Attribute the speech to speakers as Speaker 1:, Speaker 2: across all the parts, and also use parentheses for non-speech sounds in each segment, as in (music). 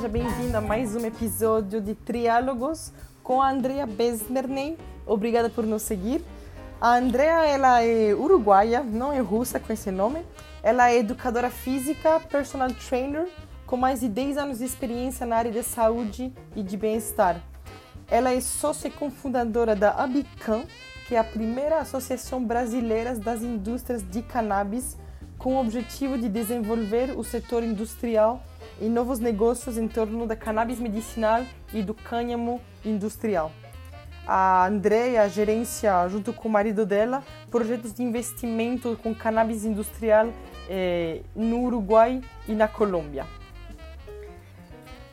Speaker 1: seja bem-vindo a mais um episódio de Triálogos com a Andrea Besmerney. Obrigada por nos seguir. A Andrea ela é uruguaia, não é russa com esse nome. Ela é educadora física, personal trainer, com mais de 10 anos de experiência na área de saúde e de bem-estar. Ela é sócia e cofundadora da Abicam, que é a primeira associação brasileira das indústrias de cannabis, com o objetivo de desenvolver o setor industrial e novos negócios em torno da cannabis medicinal e do cânhamo industrial. A Andrea gerencia, junto com o marido dela, projetos de investimento com cannabis industrial eh, no Uruguai e na Colômbia.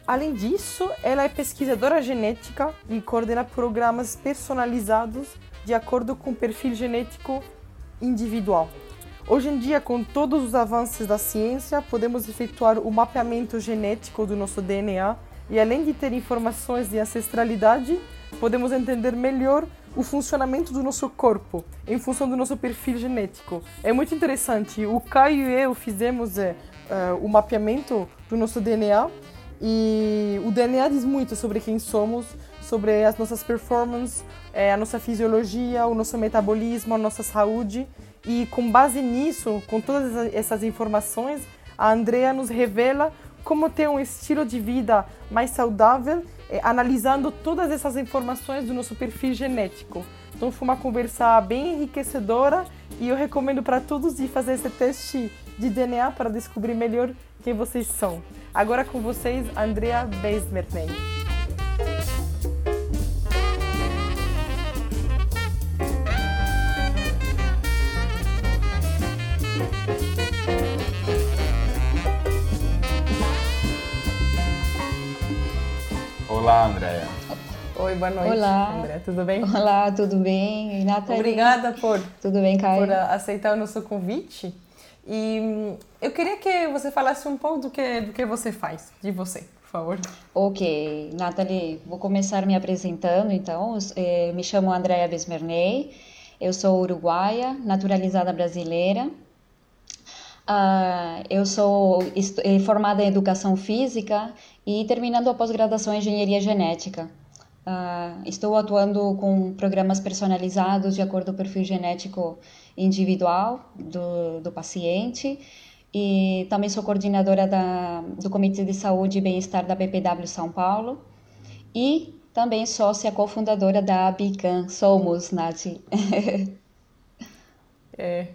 Speaker 1: Além disso, ela é pesquisadora genética e coordena programas personalizados de acordo com o perfil genético individual. Hoje em dia, com todos os avanços da ciência, podemos efetuar o mapeamento genético do nosso DNA e, além de ter informações de ancestralidade, podemos entender melhor o funcionamento do nosso corpo em função do nosso perfil genético. É muito interessante. O Caio e eu fizemos é, uh, o mapeamento do nosso DNA e o DNA diz muito sobre quem somos, sobre as nossas performances, é, a nossa fisiologia, o nosso metabolismo, a nossa saúde. E com base nisso, com todas essas informações, a Andrea nos revela como ter um estilo de vida mais saudável, eh, analisando todas essas informações do nosso perfil genético. Então foi uma conversa bem enriquecedora e eu recomendo para todos de fazer esse teste de DNA para descobrir melhor quem vocês são. Agora com vocês, Andrea Beismertner.
Speaker 2: Olá, Andréia.
Speaker 1: Oi, boa noite.
Speaker 3: Olá.
Speaker 1: André, tudo bem?
Speaker 3: Olá, tudo bem?
Speaker 1: Nathalie? Obrigada por,
Speaker 3: tudo bem,
Speaker 1: por aceitar o nosso convite. E hum, eu queria que você falasse um pouco do que, do que você faz, de você, por favor.
Speaker 3: Ok, Nathalie, vou começar me apresentando, então. Eu, me chamo Andréa Besmerney, eu sou uruguaia, naturalizada brasileira. Uh, eu sou eh, formada em educação física e terminando a pós-graduação em engenharia genética. Uh, estou atuando com programas personalizados de acordo com o perfil genético individual do, do paciente e também sou coordenadora da, do Comitê de Saúde e Bem-Estar da BPW São Paulo e também sócia cofundadora da Abican. Somos, Nath. (laughs)
Speaker 1: é,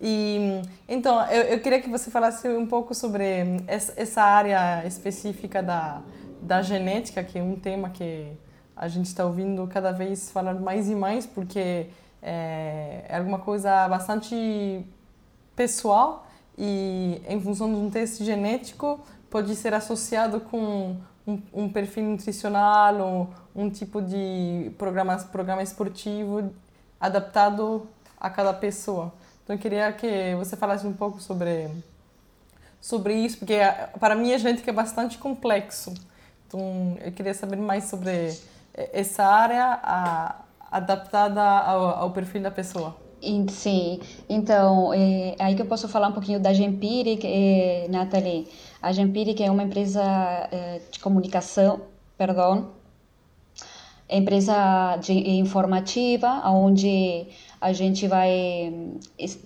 Speaker 1: E então eu, eu queria que você falasse um pouco sobre essa, área específica da, da genética, que é um tema que a gente está ouvindo cada vez falar mais e mais, porque é, é alguma coisa bastante pessoal e em função de um teste genético pode ser associado com um, um perfil nutricional ou um tipo de programa, programa esportivo adaptado a cada pessoa. Então eu queria que você falasse um pouco sobre sobre isso, porque para mim a gente que é bastante complexo. Então eu queria saber mais sobre essa área a, adaptada ao, ao, perfil da pessoa.
Speaker 3: Sim, então é aí que eu posso falar um pouquinho da Gempiric, é, Nathalie. A Gempiric é uma empresa é, de comunicação, perdão, empresa de, informativa, onde a gente vai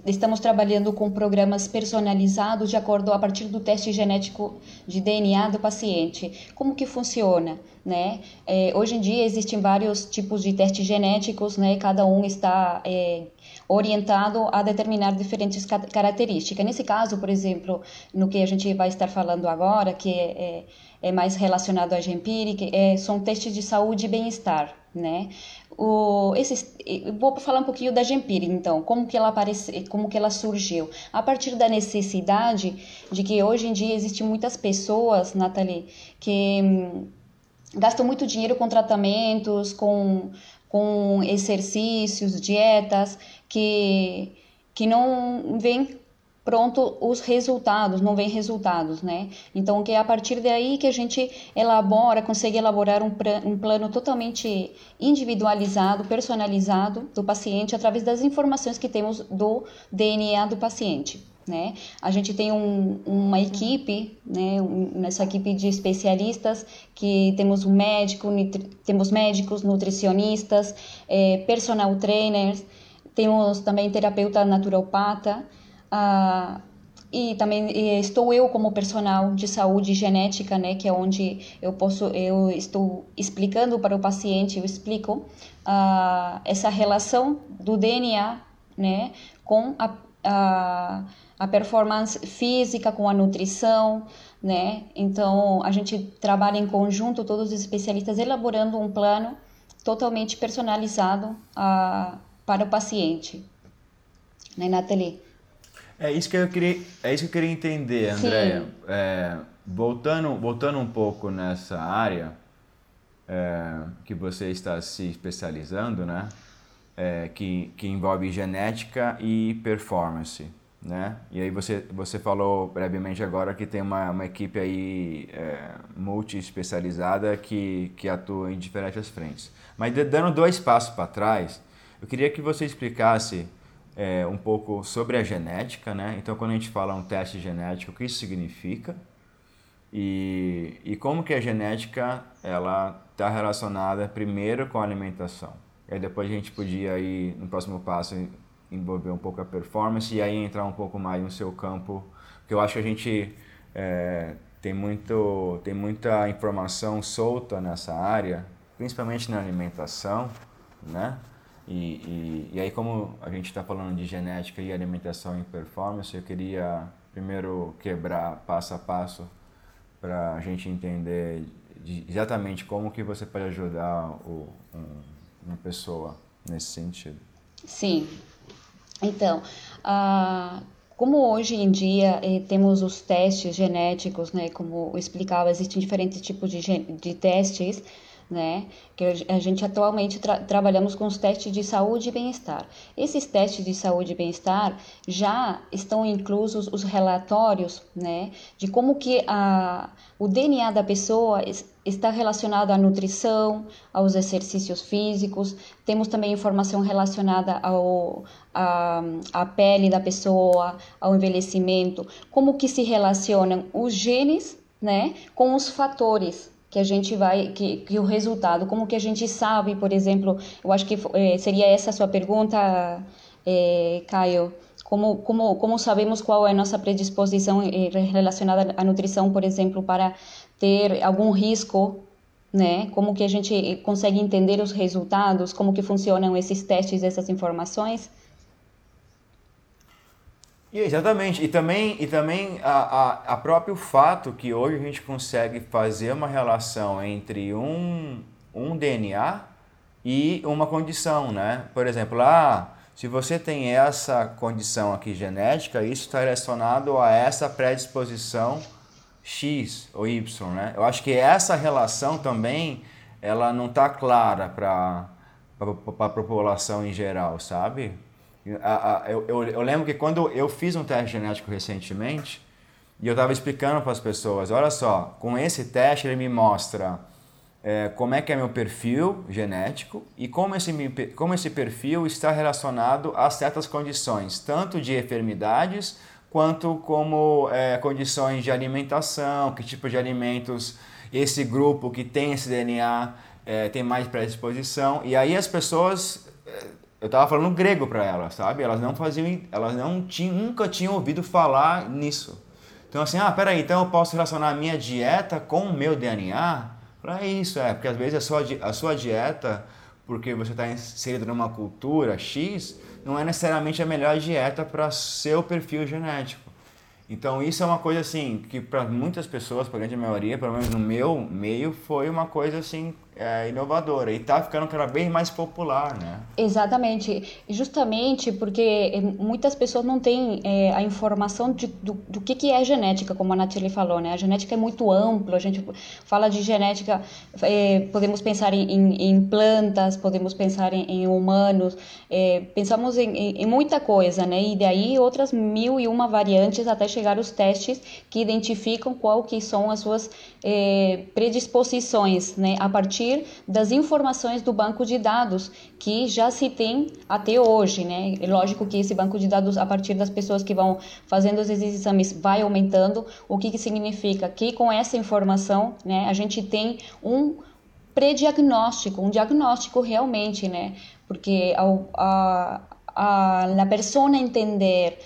Speaker 3: estamos trabalhando com programas personalizados de acordo a partir do teste genético de DNA do paciente. Como que funciona, né? É, hoje em dia existem vários tipos de testes genéticos, né? Cada um está é, orientado a determinar diferentes características. Nesse caso, por exemplo, no que a gente vai estar falando agora, que é, é, é mais relacionado à Empiric, é, são testes de saúde e bem-estar, né? O, esses, vou falar um pouquinho da Gempiri, então, como que ela aparece, como que ela surgiu. A partir da necessidade de que hoje em dia existem muitas pessoas, Nathalie, que hum, gastam muito dinheiro com tratamentos, com, com exercícios, dietas, que, que não vêm pronto os resultados, não vem resultados, né? Então, que é a partir daí que a gente elabora, consegue elaborar um, um plano totalmente individualizado, personalizado do paciente através das informações que temos do DNA do paciente. né? A gente tem um, uma equipe, né? Nessa equipe de especialistas que temos um médico, temos médicos, nutricionistas, eh, personal trainers, temos também terapeuta naturopata. Ah, e também estou eu como personal de saúde genética, né, que é onde eu posso, eu estou explicando para o paciente, eu explico uh, essa relação do DNA, né, com a, a, a performance física, com a nutrição, né, então a gente trabalha em conjunto, todos os especialistas, elaborando um plano totalmente personalizado uh, para o paciente, né, Nathalie?
Speaker 2: É isso que eu queria, é isso que eu queria entender, Andréia. É, voltando, voltando um pouco nessa área é, que você está se especializando, né? É, que, que envolve genética e performance, né? E aí você, você falou brevemente agora que tem uma, uma equipe aí é, multi-especializada que, que atua em diferentes frentes. Mas dando dois passos para trás, eu queria que você explicasse é, um pouco sobre a genética, né? Então, quando a gente fala um teste genético, o que isso significa e, e como que a genética ela está relacionada primeiro com a alimentação. E aí depois a gente podia ir no próximo passo envolver um pouco a performance e aí entrar um pouco mais no seu campo, porque eu acho que a gente é, tem muito tem muita informação solta nessa área, principalmente na alimentação, né? E, e, e aí, como a gente está falando de genética e alimentação e performance, eu queria primeiro quebrar passo a passo para a gente entender de, exatamente como que você pode ajudar o, um, uma pessoa nesse sentido.
Speaker 3: Sim. Então, como hoje em dia eh, temos os testes genéticos, né, como eu explicava, existem diferentes tipos de, de testes, né? Que a gente atualmente tra trabalhamos com os testes de saúde e bem-estar. Esses testes de saúde e bem-estar já estão inclusos os relatórios, né? De como que a, o DNA da pessoa está relacionado à nutrição, aos exercícios físicos. Temos também informação relacionada ao a, a pele da pessoa, ao envelhecimento, como que se relacionam os genes, né, com os fatores que a gente vai, que, que o resultado, como que a gente sabe, por exemplo, eu acho que é, seria essa a sua pergunta, é, Caio, como, como, como sabemos qual é a nossa predisposição eh, relacionada à nutrição, por exemplo, para ter algum risco, né? Como que a gente consegue entender os resultados, como que funcionam esses testes, essas informações?
Speaker 2: Exatamente, e também, e também a, a, a próprio fato que hoje a gente consegue fazer uma relação entre um, um DNA e uma condição, né? Por exemplo, ah, se você tem essa condição aqui genética, isso está relacionado a essa predisposição X ou Y, né? Eu acho que essa relação também, ela não está clara para a população em geral, sabe? Eu, eu, eu, lembro que quando eu fiz um teste genético recentemente, e eu estava explicando para as pessoas, olha só, com esse teste ele me mostra é, como é que é meu perfil genético e como esse, como esse perfil está relacionado a certas condições, tanto de enfermidades quanto como é, condições de alimentação, que tipo de alimentos esse grupo que tem esse DNA é, tem mais predisposição. E aí as pessoas eu tava falando grego para elas, sabe? Elas não faziam, elas não tinham, nunca tinham ouvido falar nisso. Então assim, ah, peraí, então eu posso relacionar a minha dieta com o meu DNA? Para isso, é, porque às vezes a sua, a sua dieta, porque você está inserido numa cultura X, não é necessariamente a melhor dieta para seu perfil genético. Então isso é uma coisa assim que para muitas pessoas, para a grande maioria, pelo menos no meu meio, foi uma coisa assim é, inovadora e está ficando cada vez mais popular, né?
Speaker 3: Exatamente, justamente porque eh, muitas pessoas não têm é, a informação de, do, do que, que é genética, como a Nathalie falou, né? A genética é muito ampla, a gente fala de genética, é, podemos pensar em, em, plantas, podemos pensar em, em humanos, pensamos em, em, muita coisa, né? E daí outras mil e uma variantes até chegar os testes que identificam qual que são as suas predisposições, né? A partir partir das informações do banco de dados que já se tem até hoje, né? É lógico que esse banco de dados, a partir das pessoas que vão fazendo esses exames, vai aumentando. O que, que significa? Que com essa informação, né, a gente tem um pré-diagnóstico, um diagnóstico realmente, né? Porque ao, a, a, a pessoa entender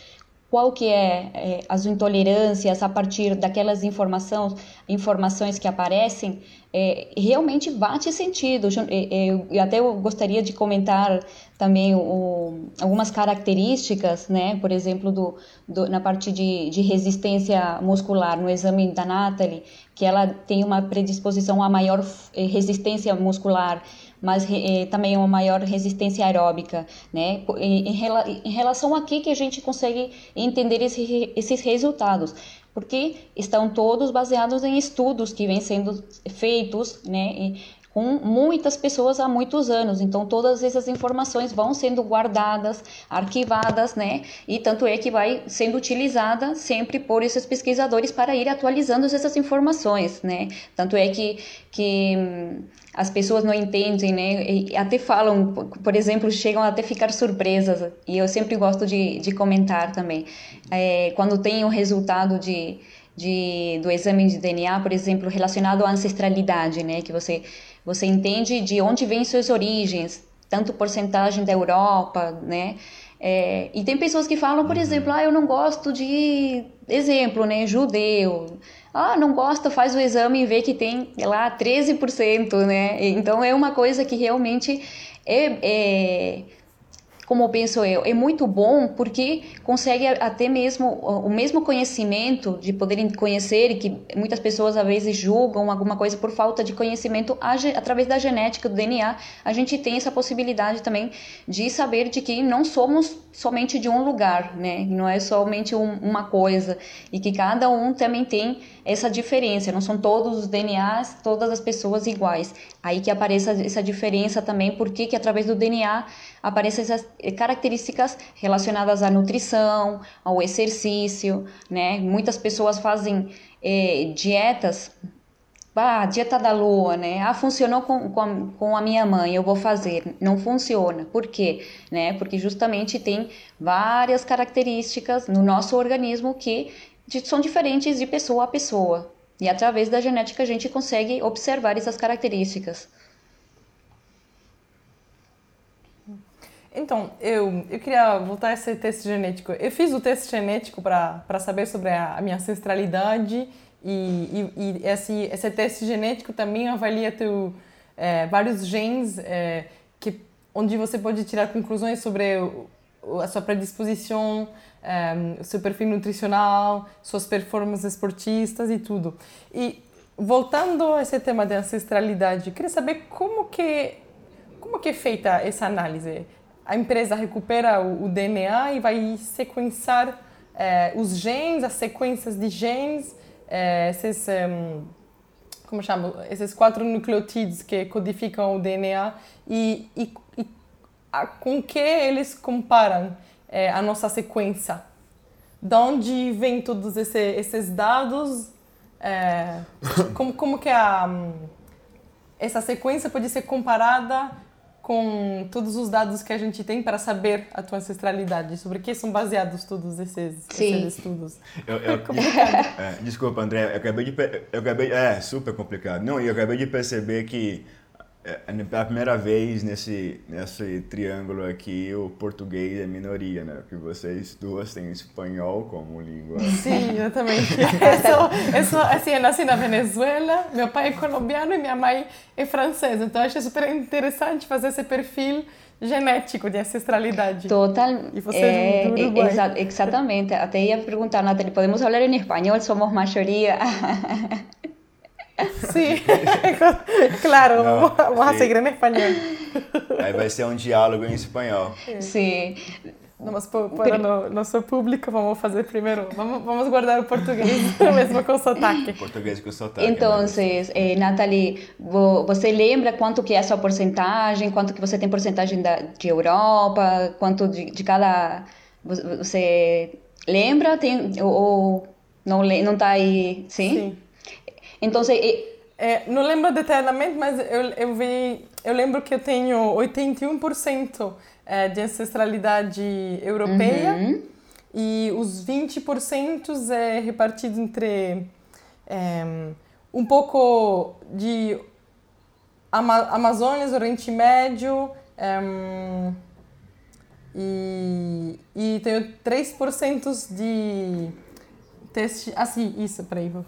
Speaker 3: qual que é, é, as intolerâncias a partir daquelas informações, informações que aparecem, é, realmente bate sentido. Eu, eu, até eu gostaria de comentar também o, algumas características, né? por exemplo, do, do, na parte de, de resistência muscular, no exame da Natalie, que ela tem uma predisposição a maior eh, resistência muscular mas eh, também uma maior resistência aeróbica, né? Em, em, relação a que que a gente consegue entender esse, esses resultados? Porque estão todos baseados em estudos que vêm sendo feitos, né? Com muitas pessoas há muitos anos. Então, todas essas informações vão sendo guardadas, arquivadas, né? E tanto é que vai sendo utilizada sempre por esses pesquisadores para ir atualizando essas informações, né? Tanto é que, que hum, as pessoas não entendem, né? E até falam, por exemplo, chegam até ficar surpresas. E eu sempre gosto de, de comentar também. É, quando tem o resultado de, de, do exame de DNA, por exemplo, relacionado à ancestralidade, né? Que você você entende de onde vêm suas origens, tanto porcentagem da Europa, né? É, e tem pessoas que falam, por uhum. exemplo, ah, eu não gosto de exemplo, né, judeu. Ah, não gosta, faz o exame e vê que tem lá 13%, né? Então é uma coisa que realmente é, é como penso eu, é muito bom porque consegue até mesmo o mesmo conhecimento de poderem conhecer e que muitas pessoas às vezes julgam alguma coisa por falta de conhecimento através da genética do DNA, a gente tem essa possibilidade também de saber de que não somos somente de um lugar, né? Não é somente um, uma coisa e que cada um também tem essa diferença, não são todos os DNAs, todas as pessoas iguais. Aí que aparece essa diferença também, porque que através do DNA aparecem essas características relacionadas à nutrição, ao exercício, né? Muitas pessoas fazem eh, dietas ah, dieta da lua, né? Ah, funcionou com, com, a, com a minha mãe, eu vou fazer. Não funciona. Por quê? Né? Porque justamente tem várias características no nosso organismo que são diferentes de pessoa a pessoa. E através da genética a gente consegue observar essas características.
Speaker 1: Então, eu, eu queria voltar a esse teste genético. Eu fiz o teste genético para saber sobre a, a, minha ancestralidade e, e, e, esse, esse teste genético também avalia teu, é, vários genes é, que, onde você pode tirar conclusões sobre a sua predisposição, um, seu perfil nutricional, suas performances esportistas e tudo. E voltando a esse tema da ancestralidade, queria saber como que como que é feita essa análise. A empresa recupera o, o DNA e vai sequenciar eh, os genes, as sequências de genes, eh, esses um, como chama, esses quatro nucleotídeos que codificam o DNA e, e, e a, com que eles comparam é, a nossa sequência. De onde vem todos esse, esses dados? É, (laughs) como, como que a, essa sequência pode ser comparada com todos os dados que a gente tem para saber a tua ancestralidade? Sobre que são baseados todos esses, esses estudos?
Speaker 2: Eu, eu, (laughs) é, é, desculpa, André, eu acabei de... Eu acabei, é, super complicado. Não, eu acabei de perceber que a primeira vez nesse, nesse triângulo aqui o português é minoria, né? Porque vocês duas têm espanhol como língua.
Speaker 1: Sim, exatamente. (laughs) Eu sou, eu sou, assim, eu nasci na Venezuela, meu pai é colombiano e minha mãe é francesa. Então, eu achei super interessante fazer esse perfil genético de ancestralidade.
Speaker 3: Total. E você é, do Uruguai. Exa exatamente. Até ia perguntar, Nathalie, podemos falar em espanhol? Somos maioria. (laughs) (laughs)
Speaker 1: Sí, (laughs) claro, no, vamos sí. (laughs) a seguir en español.
Speaker 2: Aí vai ser um diálogo em espanhol.
Speaker 3: Sim.
Speaker 1: Mas para no nosso público, vamos fazer primeiro, vamos, vamos guardar o português mesmo com sotaque.
Speaker 2: Português com sotaque.
Speaker 3: Então, eh, Nathalie, você lembra quanto que é a sua porcentagem, quanto que você tem porcentagem da, de Europa, quanto de, de cada... Você lembra tem, ou não, não tá aí, sim? Sim. Entonces, eh,
Speaker 1: É, não lembro detalhadamente, mas eu, eu, vi, eu lembro que eu tenho 81% é, de ancestralidade europeia
Speaker 3: Uhum.
Speaker 1: e os 20% é repartido entre é, um pouco de Ama Amazônia, Oriente Médio é, e, e tenho 3% de teste. Ah, sim, isso, peraí. vou-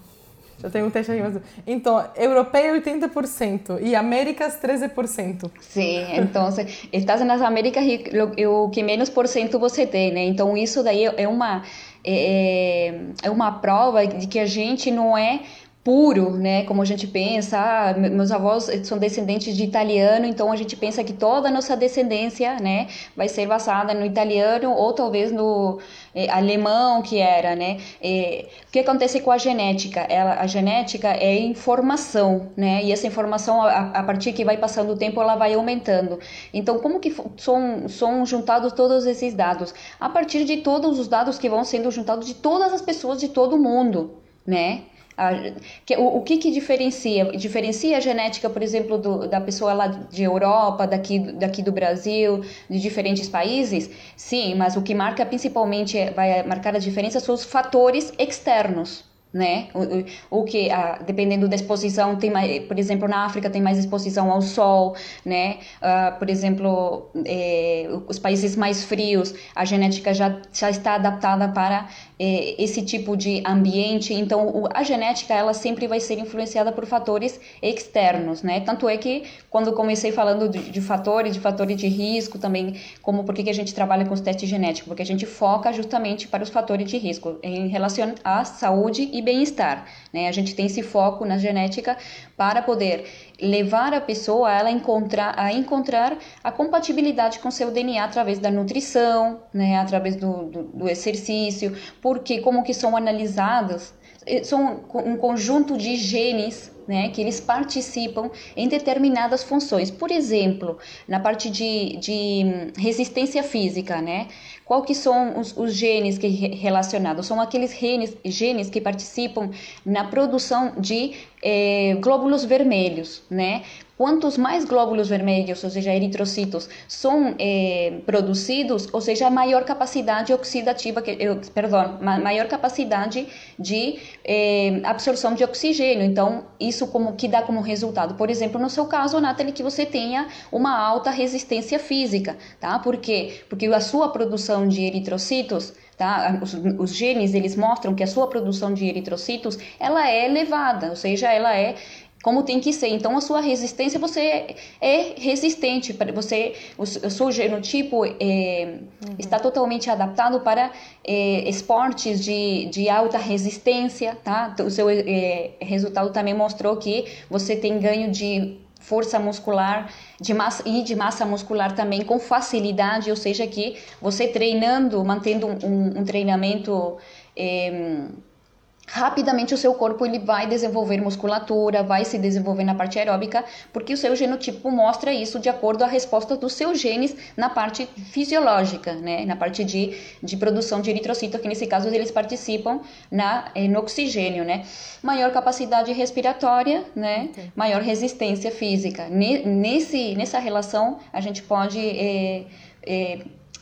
Speaker 1: Já tenho um teste aqui. Mas... Então, europeu 80% e Américas 13%.
Speaker 3: Sim, então estás nas Américas e o que menos por cento você tem, né? Então isso daí é uma é, é uma prova de que a gente não é puro, né? Como a gente pensa, ah, me- meus avós são descendentes de italiano, então a gente pensa que toda a nossa descendência, né, vai ser basada no italiano ou talvez no eh, alemão que era, né? O que acontece com a genética? Ela, a genética é informação, né? E essa informação, a, a partir que vai passando o tempo, ela vai aumentando. Então, como que são, são juntados todos esses dados? A partir de todos os dados que vão sendo juntados de todas as pessoas de todo mundo, né? A- que- o, o que que diferencia? Diferencia a genética, por exemplo, do, da pessoa lá de Europa, daqui, daqui do Brasil, de diferentes países? Sim, mas o que marca principalmente, é- vai marcar a diferença são os fatores externos. Né? O, o, que, ah, dependendo da exposição, tem mais, por exemplo, na África tem mais exposição ao sol, né? Ah, por exemplo, eh, os países mais frios, a genética já, já está adaptada para esse tipo de ambiente, então a genética ela sempre vai ser influenciada por fatores externos, né? Tanto é que quando comecei falando de, de fatores, de fatores de risco também, como por que a gente trabalha com os testes genéticos, porque a gente foca justamente para os fatores de risco em relação à saúde e bem-estar, né? A gente tem esse foco na genética para poder levar a pessoa a ela encontrar a encontrar a compatibilidade com seu DNA através da nutrição, né, através do, do, do exercício, porque como que são analisadas são um conjunto de genes né, que eles participam em determinadas funções. Por exemplo, na parte de, de resistência física, né? Qual que são os, os genes que re- relacionados? São aqueles genes, genes que participam na produção de eh, glóbulos vermelhos, né? Quantos mais glóbulos vermelhos, ou seja, eritrocitos, são eh, produzidos, ou seja, maior capacidade oxidativa, que, eu, perdão, ma- maior capacidade de eh, absorção de oxigênio. Então, isso como que dá como resultado, por exemplo, no seu caso, Nathalie, que você tenha uma alta resistência física, tá? Por quê? Porque a sua produção de eritrocitos Tá? Os, os, genes eles mostram que a sua produção de eritrocitos ela é elevada, ou seja, ela é como tem que ser. Então a sua resistência você é, é resistente, você o, o seu genotipo é, uhum. está totalmente adaptado para é, esportes de, de alta resistência, tá? O seu é, resultado também mostrou que você tem ganho de força muscular de massa, e de massa muscular também com facilidade, ou seja, que você treinando, mantendo um, um treinamento eh, rapidamente o seu corpo ele vai desenvolver musculatura, vai se desenvolver na parte aeróbica, porque o seu genotipo mostra isso de acordo à resposta dos seus genes na parte fisiológica, né? na parte de, de produção de eritrocito, que nesse caso eles participam na, no oxigênio, né? Maior capacidade respiratória, né? Okay. Maior resistência física. Nesse, nessa relação, a gente pode... É, é,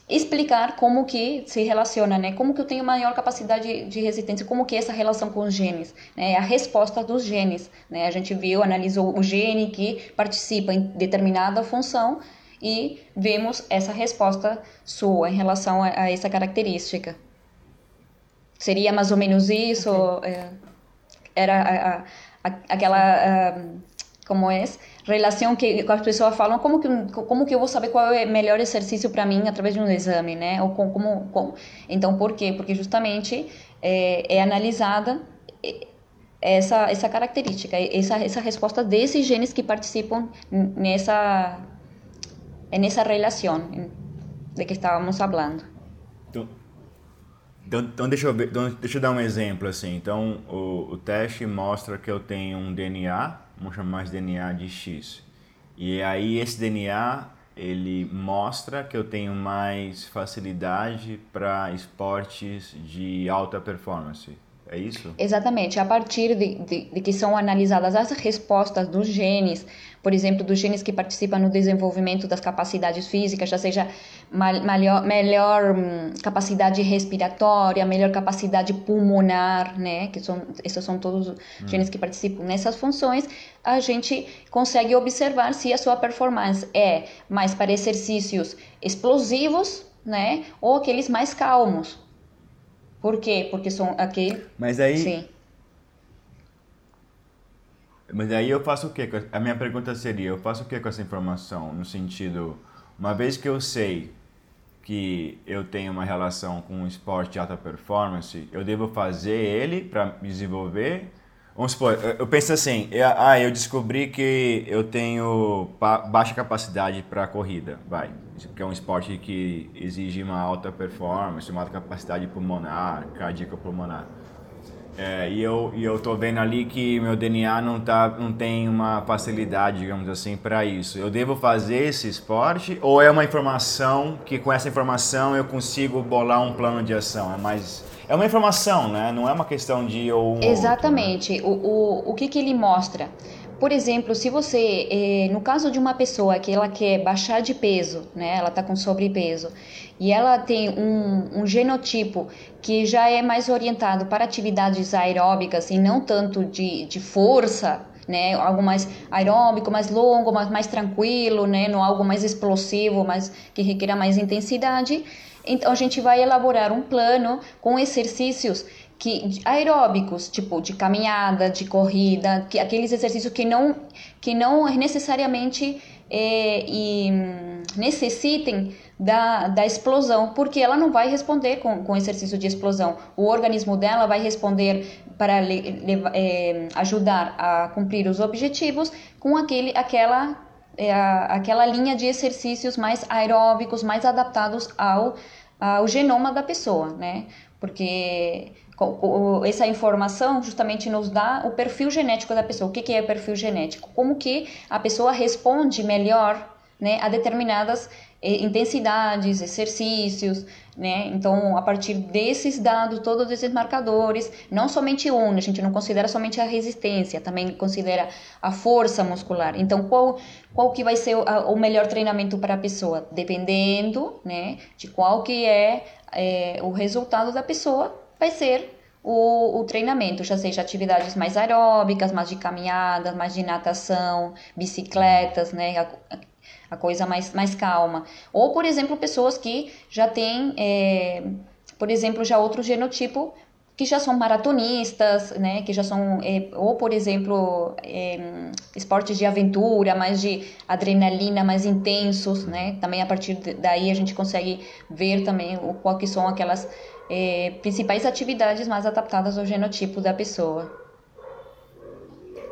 Speaker 3: explicar como que se relaciona, né? Como que eu tenho maior capacidade de resistência, como que é essa relação com os genes, né? A resposta dos genes, né? A gente viu, analisou o gene que participa em determinada função e vemos essa resposta sua em relação a, a essa característica. Seria mais ou menos isso? Okay. É, era a, a, aquela... como é? Relação que, que as pessoas falam como que como que eu vou saber qual é o melhor exercício para mim através de um exame né ou com, como, como então por quê porque justamente é, é analisada essa essa característica essa essa resposta desses genes que participam nessa nessa relação de que estávamos falando
Speaker 2: então, então, então deixa eu ver, então, deixa eu dar um exemplo assim. Então o, o teste mostra que eu tenho um DNA vamos chamar de DNA de X. E aí esse DNA ele mostra que eu tenho mais facilidade para esportes de alta performance. É isso?
Speaker 3: Exatamente. A partir de, de, de, que são analisadas as respostas dos genes, por exemplo, dos genes que participam no desenvolvimento das capacidades físicas, já seja melhor, melhor hum, capacidade respiratória, melhor capacidade pulmonar, né? Que são, esses são todos os hum. genes que participam nessas funções. A gente consegue observar se a sua performance é mais para exercícios explosivos, né? Ou aqueles mais calmos. Por quê? Porque são aquele.
Speaker 2: Mas aí.
Speaker 3: Sim.
Speaker 2: Mas aí eu faço o quê? A minha pergunta seria: eu faço o quê com essa informação? No sentido, uma vez que eu sei que eu tenho uma relação com um esporte de alta performance, eu devo fazer ele para me desenvolver? Vamos supor, eu penso assim, eu, ah, eu descobri que eu tenho baixa capacidade para corrida, vai, porque é um esporte que exige uma alta performance, uma alta capacidade pulmonar, cardíaca pulmonar. É, e eu e eu tô vendo ali que meu DNA não tá não tem uma facilidade, digamos assim, para isso. Eu devo fazer esse esporte ou é uma informação que com essa informação eu consigo bolar um plano de ação? É mais é uma informação, né? Não é uma questão de ou um
Speaker 3: Exatamente.
Speaker 2: Outro,
Speaker 3: né? o, o, o que, que ele mostra? Por exemplo, se você, eh, no caso de uma pessoa que ela quer baixar de peso, né, ela está com sobrepeso, e ela tem um, um, genotipo que já é mais orientado para atividades aeróbicas e não tanto de, de força, né, algo mais aeróbico, mais longo, mais, mais tranquilo, né, não algo mais explosivo, mais que requer mais intensidade, então a gente vai elaborar um plano com exercícios que aeróbicos, tipo de caminhada, de corrida, que aqueles exercícios que não que não necessariamente é, e, necessitem da, da explosão, porque ela não vai responder com, com exercício de explosão. O organismo dela vai responder para le, le, é, ajudar a cumprir os objetivos com aquele, aquela, é, aquela linha de exercícios mais aeróbicos, mais adaptados ao o genoma da pessoa, né? Porque essa informação justamente nos dá o perfil genético da pessoa. O que é perfil genético? Como que a pessoa responde melhor né, a determinadas intensidades, exercícios, né? Então, a partir desses dados, todos esses marcadores, não somente um, a gente não considera somente a resistência, também considera a força muscular. Então, qual qual que vai ser o, o melhor treinamento para a pessoa? Dependendo, né, de qual que é, é o resultado da pessoa, vai ser o, o, treinamento, já seja atividades mais aeróbicas, mais de caminhadas, mais de natação, bicicletas, né, a coisa mais, mais calma. Ou, por exemplo, pessoas que já têm, é, por exemplo, já outro genotipo que já são maratonistas, né, que já são, é, ou por exemplo, é, esportes de aventura, mais de adrenalina, mais intensos, né, também a partir daí a gente consegue ver também o, qual que são aquelas é, principais atividades mais adaptadas ao genotipo da pessoa.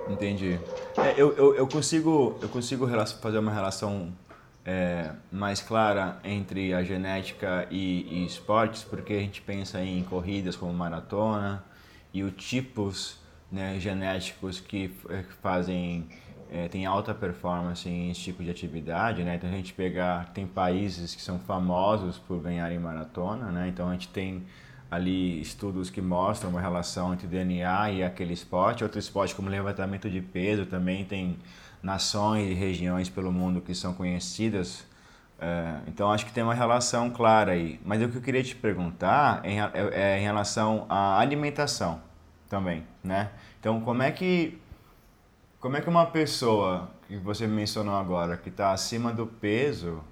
Speaker 2: Entendi. É, eu, eu, eu, consigo, eu consigo fazer uma relação é, mais clara entre a genética e, e, esportes, porque a gente pensa em corridas como maratona e os tipos né, genéticos que é, fazem é, tem alta performance em esse tipo de atividade, né? Então a gente pegar tem países que são famosos por ganharem maratona, né? Então a gente tem ali estudos que mostram uma relação entre DNA e aquele esporte. Outro esporte como levantamento de peso também tem nações e regiões pelo mundo que são conhecidas. É, então acho que tem uma relação clara aí. Mas o que eu queria te perguntar é, é, em relação à alimentação também, né? Então como é que como é que uma pessoa que você mencionou agora que está acima do peso,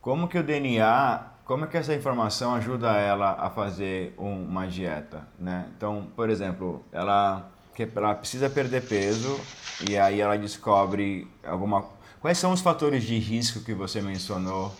Speaker 2: como que o DNA como é que essa informação ajuda ela a fazer um, uma dieta, né? Então, por exemplo, ela, ela precisa perder peso e aí ela descobre alguma... Quais são os fatores de risco que você mencionou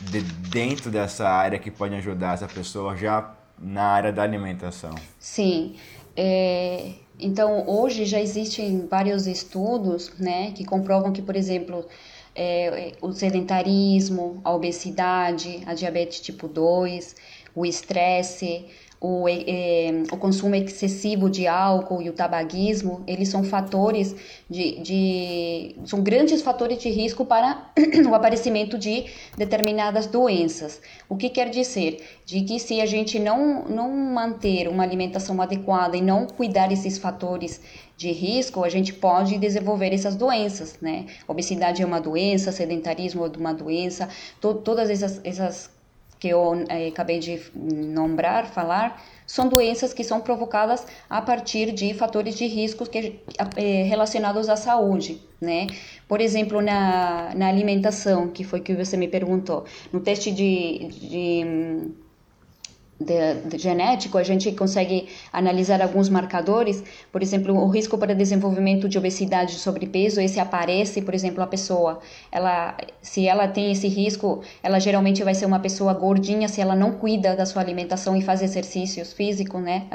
Speaker 2: de dentro dessa área que pode ajudar essa pessoa já na área da alimentação?
Speaker 3: Sim, é, então hoje já existem vários estudos, né, que comprovam que, por exemplo, é, o sedentarismo, a obesidade, a diabetes tipo 2, o estresse, o, é, o consumo excessivo de álcool e o tabagismo, eles são fatores de, de são grandes fatores de risco para (clears throat) o aparecimento de determinadas doenças. O que quer dizer? De que se a gente não, não manter uma alimentação adequada e não cuidar desses fatores de risco, a gente pode desenvolver essas doenças, né? Obesidade é uma doença, sedentarismo é uma doença, to, todas essas, essas que eu eh, acabei de nombrar, falar, são doenças que são provocadas a partir de fatores de risco que, eh, relacionados à saúde, né? Por exemplo, na, na alimentação, que foi que você me perguntou, no teste de, de de, de genético, a gente consegue analisar alguns marcadores, por exemplo, o risco para desenvolvimento de obesidade e sobrepeso, esse aparece, por exemplo, a pessoa, ela, se ela tem esse risco, ela geralmente vai ser uma pessoa gordinha se ela não cuida da sua alimentação e faz exercícios físicos, né?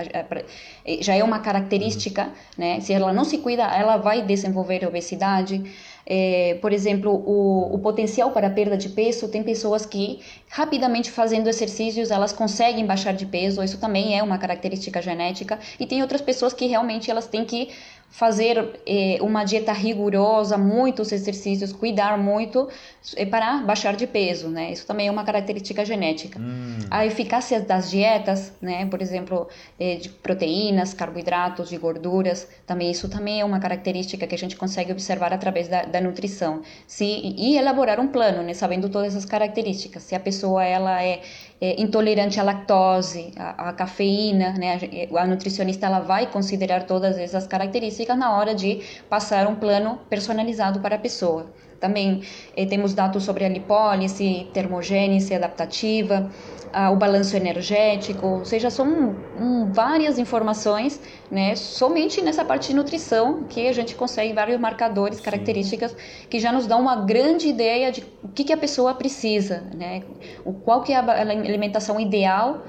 Speaker 3: Já é uma característica, né? Se ela não se cuida, ela vai desenvolver obesidade. É, por exemplo, o, o potencial para perda de peso, tem pessoas que rapidamente fazendo exercícios elas conseguem baixar de peso, isso também é uma característica genética, e tem outras pessoas que realmente elas têm que fazer eh, uma dieta rigorosa, muitos exercícios, cuidar muito eh, para baixar de peso, né? Isso também é uma característica genética. Hum. A eficácia das dietas, né? Por exemplo, eh, de proteínas, carboidratos, de gorduras, também isso também é uma característica que a gente consegue observar através da, da nutrição. Se e elaborar um plano, né? Sabendo todas essas características. Se a pessoa ela é é, intolerante à lactose, à, à, cafeína, né? A nutricionista ela vai considerar todas essas características na hora de passar um plano personalizado para a pessoa. Também eh, temos dados sobre a lipólise, termogênese adaptativa, ah, o balanço energético, ou seja, são um, várias informações, né, somente nessa parte de nutrição que a gente consegue vários marcadores, Sim. características que já nos dão uma grande ideia de o que, que a pessoa precisa, né, o qual que é a alimentação ideal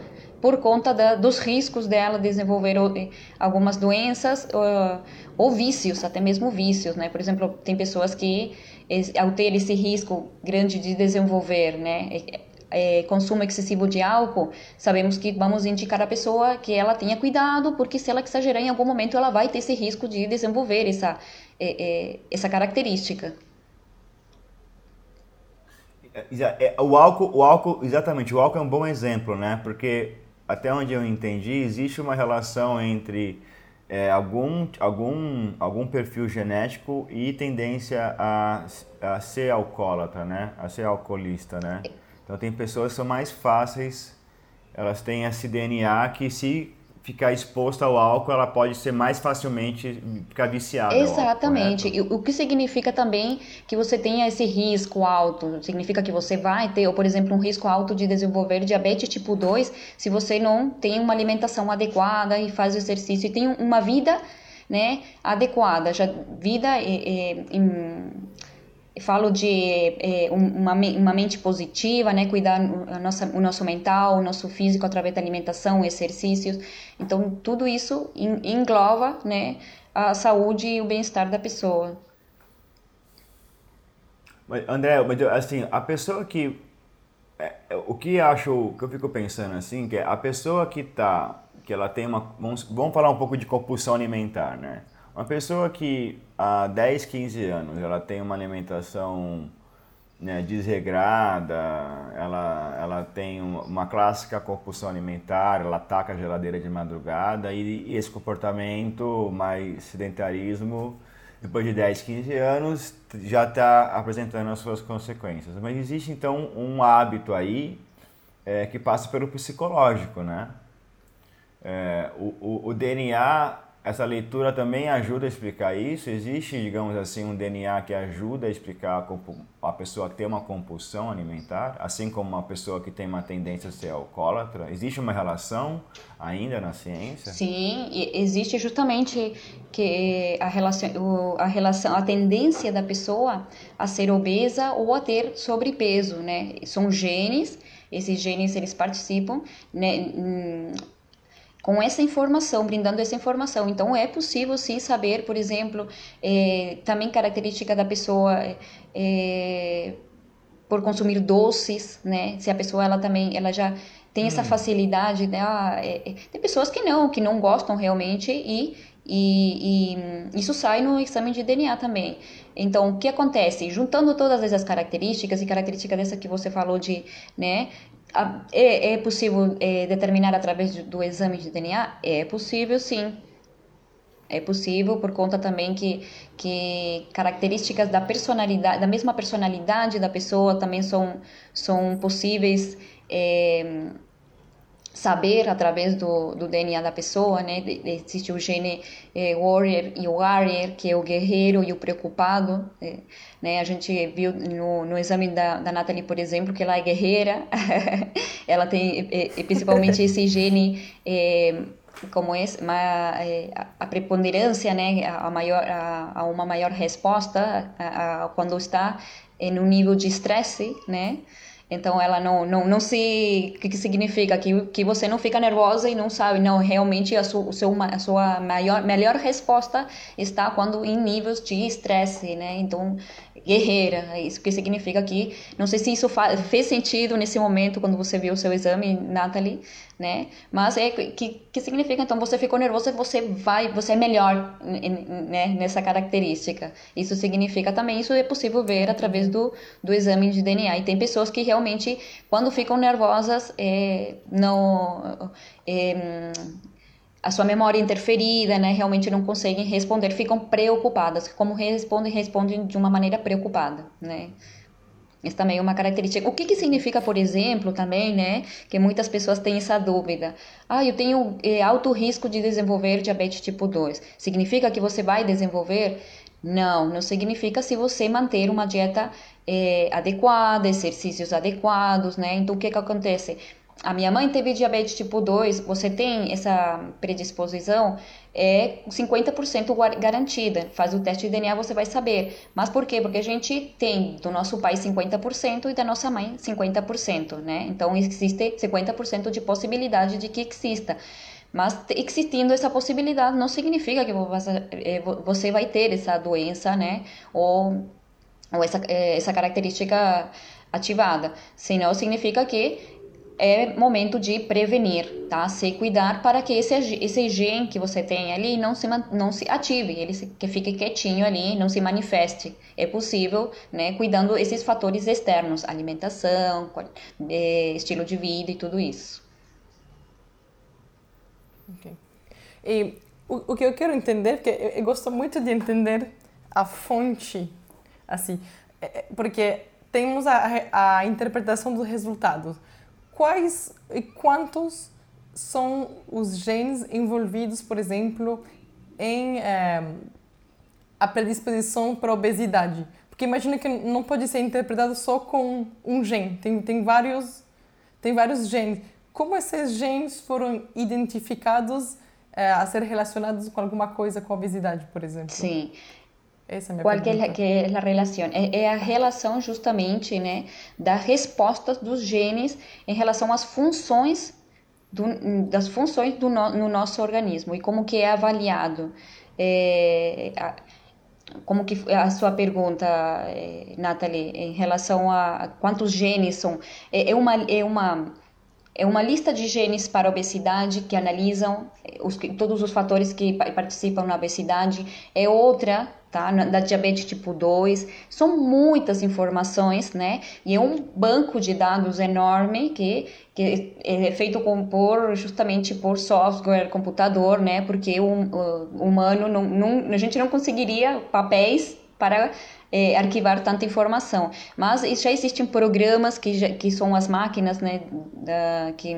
Speaker 3: por conta da, dos riscos dela desenvolver algumas doenças uh, ou vícios, até mesmo vícios, né? Por exemplo, tem pessoas que ao ter esse risco grande de desenvolver, né, é, consumo excessivo de álcool, sabemos que vamos indicar a pessoa que ela tenha cuidado, porque se ela exagerar em algum momento, ela vai ter esse risco de desenvolver essa, é, é, essa característica.
Speaker 2: É, é, o álcool, o álcool, exatamente, o álcool é um bom exemplo, né? Porque até onde eu entendi, existe uma relação entre é, algum, algum, algum perfil genético e tendência a, a ser alcoólatra, né? A ser alcoolista, né? Então tem pessoas que são mais fáceis, elas têm esse DNA que se ficar exposta ao álcool, ela pode ser mais facilmente ficar viciada.
Speaker 3: Exatamente. Álcool, o que significa também que você tenha esse risco alto? Significa que você vai ter, ou por exemplo, um risco alto de desenvolver diabetes tipo 2 se você não tem uma alimentação adequada e faz exercício e tem uma vida né, adequada. Já vida é, é, em, falo de é, uma, uma mente positiva, né? Cuidar a nossa, o nosso mental, o nosso físico através da alimentação, exercícios. Então, tudo isso engloba, né? A saúde e o bem-estar da pessoa.
Speaker 2: Mas, André, mas, assim, a pessoa que... É, é, o que acho, que eu fico pensando assim, que é a pessoa que tá, que ela tem uma... Vamos, vamos falar um pouco de compulsão alimentar, né? Uma pessoa que há 10, 15 anos ela tem uma alimentação né, desregrada, ela, ela tem uma clássica compulsão alimentar, ela ataca a geladeira de madrugada e, e esse comportamento mais sedentarismo, depois de 10, 15 anos, já está apresentando as suas consequências. Mas existe então um hábito aí é, que passa pelo psicológico, né? É, o, o, o DNA essa leitura também ajuda a explicar isso? Existe, digamos assim, um DNA que ajuda a explicar a pessoa ter uma compulsão alimentar, assim como uma pessoa que tem uma tendência a ser alcoólatra? Existe uma relação ainda na ciência?
Speaker 3: Sim, existe justamente que a relação, a relação, a tendência da pessoa a ser obesa ou a ter sobrepeso, né? São genes esses genes eles participam né, com essa informação, brindando essa informação. Então, é possível sim saber, por exemplo, é, também característica da pessoa é, por consumir doces, né? Se a pessoa ela também ela já tem essa hum. facilidade, né? Ah, é, é, tem pessoas que não, que não gostam realmente e, e, e, isso sai no exame de DNA também. Então, o que acontece? Juntando todas essas características e características dessa que você falou de, né, é, é possível é, determinar através do exame de DNA? É possível, sim. É possível por conta também que, que características da personalidade, da mesma personalidade da pessoa também são, são possíveis é, saber através do, do DNA da pessoa, né? Existe o gene é, warrior e o warrior, que é o guerreiro e o preocupado, é, né? A gente viu no, no exame da, da Natalie, por exemplo, que ela é guerreira, (laughs) ela tem é, é, principalmente esse (laughs) gene é, como é uma, a preponderância, né, a maior, a, a uma maior resposta a, a, quando está em um nível de estresse, né, então ela não, não, não se. O que, que significa? Que, que você não fica nervosa e não sabe. Não, realmente a, su, seu, a sua maior, melhor resposta está quando em níveis de estresse, né? Então, guerreira, é isso que significa que. Não sei se isso fez sentido nesse momento quando você viu o seu exame, Nathalie, né? Mas é que, que significa então você ficou nervoso, você vai, você é melhor né, nessa característica. Isso significa também, isso é possível ver através do, do exame de DNA. E tem pessoas que realmente, quando ficam nervosas, é, não é, a sua memória interferida, né? Realmente não conseguem responder, ficam preocupadas. Como respondem, respondem de uma maneira preocupada, né? Isso também é uma característica. O que, que significa, por exemplo, também, né, que muitas pessoas têm essa dúvida. Ah, eu tenho é, alto risco de desenvolver diabetes tipo 2. Significa que você vai desenvolver? Não, não significa se você manter uma dieta é, adequada, exercícios adequados, né? Então, o que que acontece? A minha mãe teve diabetes tipo 2, você tem essa predisposição, é 50% garantida. Faz o teste de DNA, você vai saber. Mas por quê? Porque a gente tem do nosso pai 50% e da nossa mãe 50%, né? Então existe 50% de possibilidade de que exista. Mas existindo essa possibilidade não significa que é, você vai ter essa doença, né? Ou, ou essa, é, essa característica ativada. Senão significa que é momento de prevenir, tá? Se cuidar para que esse, esse gene que você tem ali não se, não se ative, ele se, que fique quietinho ali, não se manifeste. É possível, né? Cuidando esses fatores externos, alimentação, é, estilo de vida e tudo isso.
Speaker 1: Ok. E o, o que eu quero entender, porque eu, eu gosto muito de entender a fonte, assim, é, é, porque temos a, a interpretação dos resultados quais e quantos são os genes envolvidos, por exemplo, em é, a predisposição para obesidade? Porque imagina que não pode ser interpretado só com um gene, tem, tem, vários, tem vários genes. Como esses genes foram identificados é, a ser relacionados com alguma coisa com a obesidade, por exemplo?
Speaker 3: Sim. Essa é Qual que é, que é a relação? É, é, a relação justamente né, das respostas dos genes em relação às funções do, das funções do no, no, nosso organismo e como que é avaliado. É, a, como que a sua pergunta, é, Nathalie, em relação a quantos genes são? É, é uma é uma é uma lista de genes para obesidade que analisam os, todos os fatores que participam na obesidade. É outra tá? Da diabetes tipo 2. São muitas informações, né? E é um banco de dados enorme que, que é feito com, por, justamente por software, computador, né? Porque o, o humano, não, não, a gente não conseguiria papéis para é, arquivar tanta informação. Mas já existem programas que, já, que são as máquinas né, da, que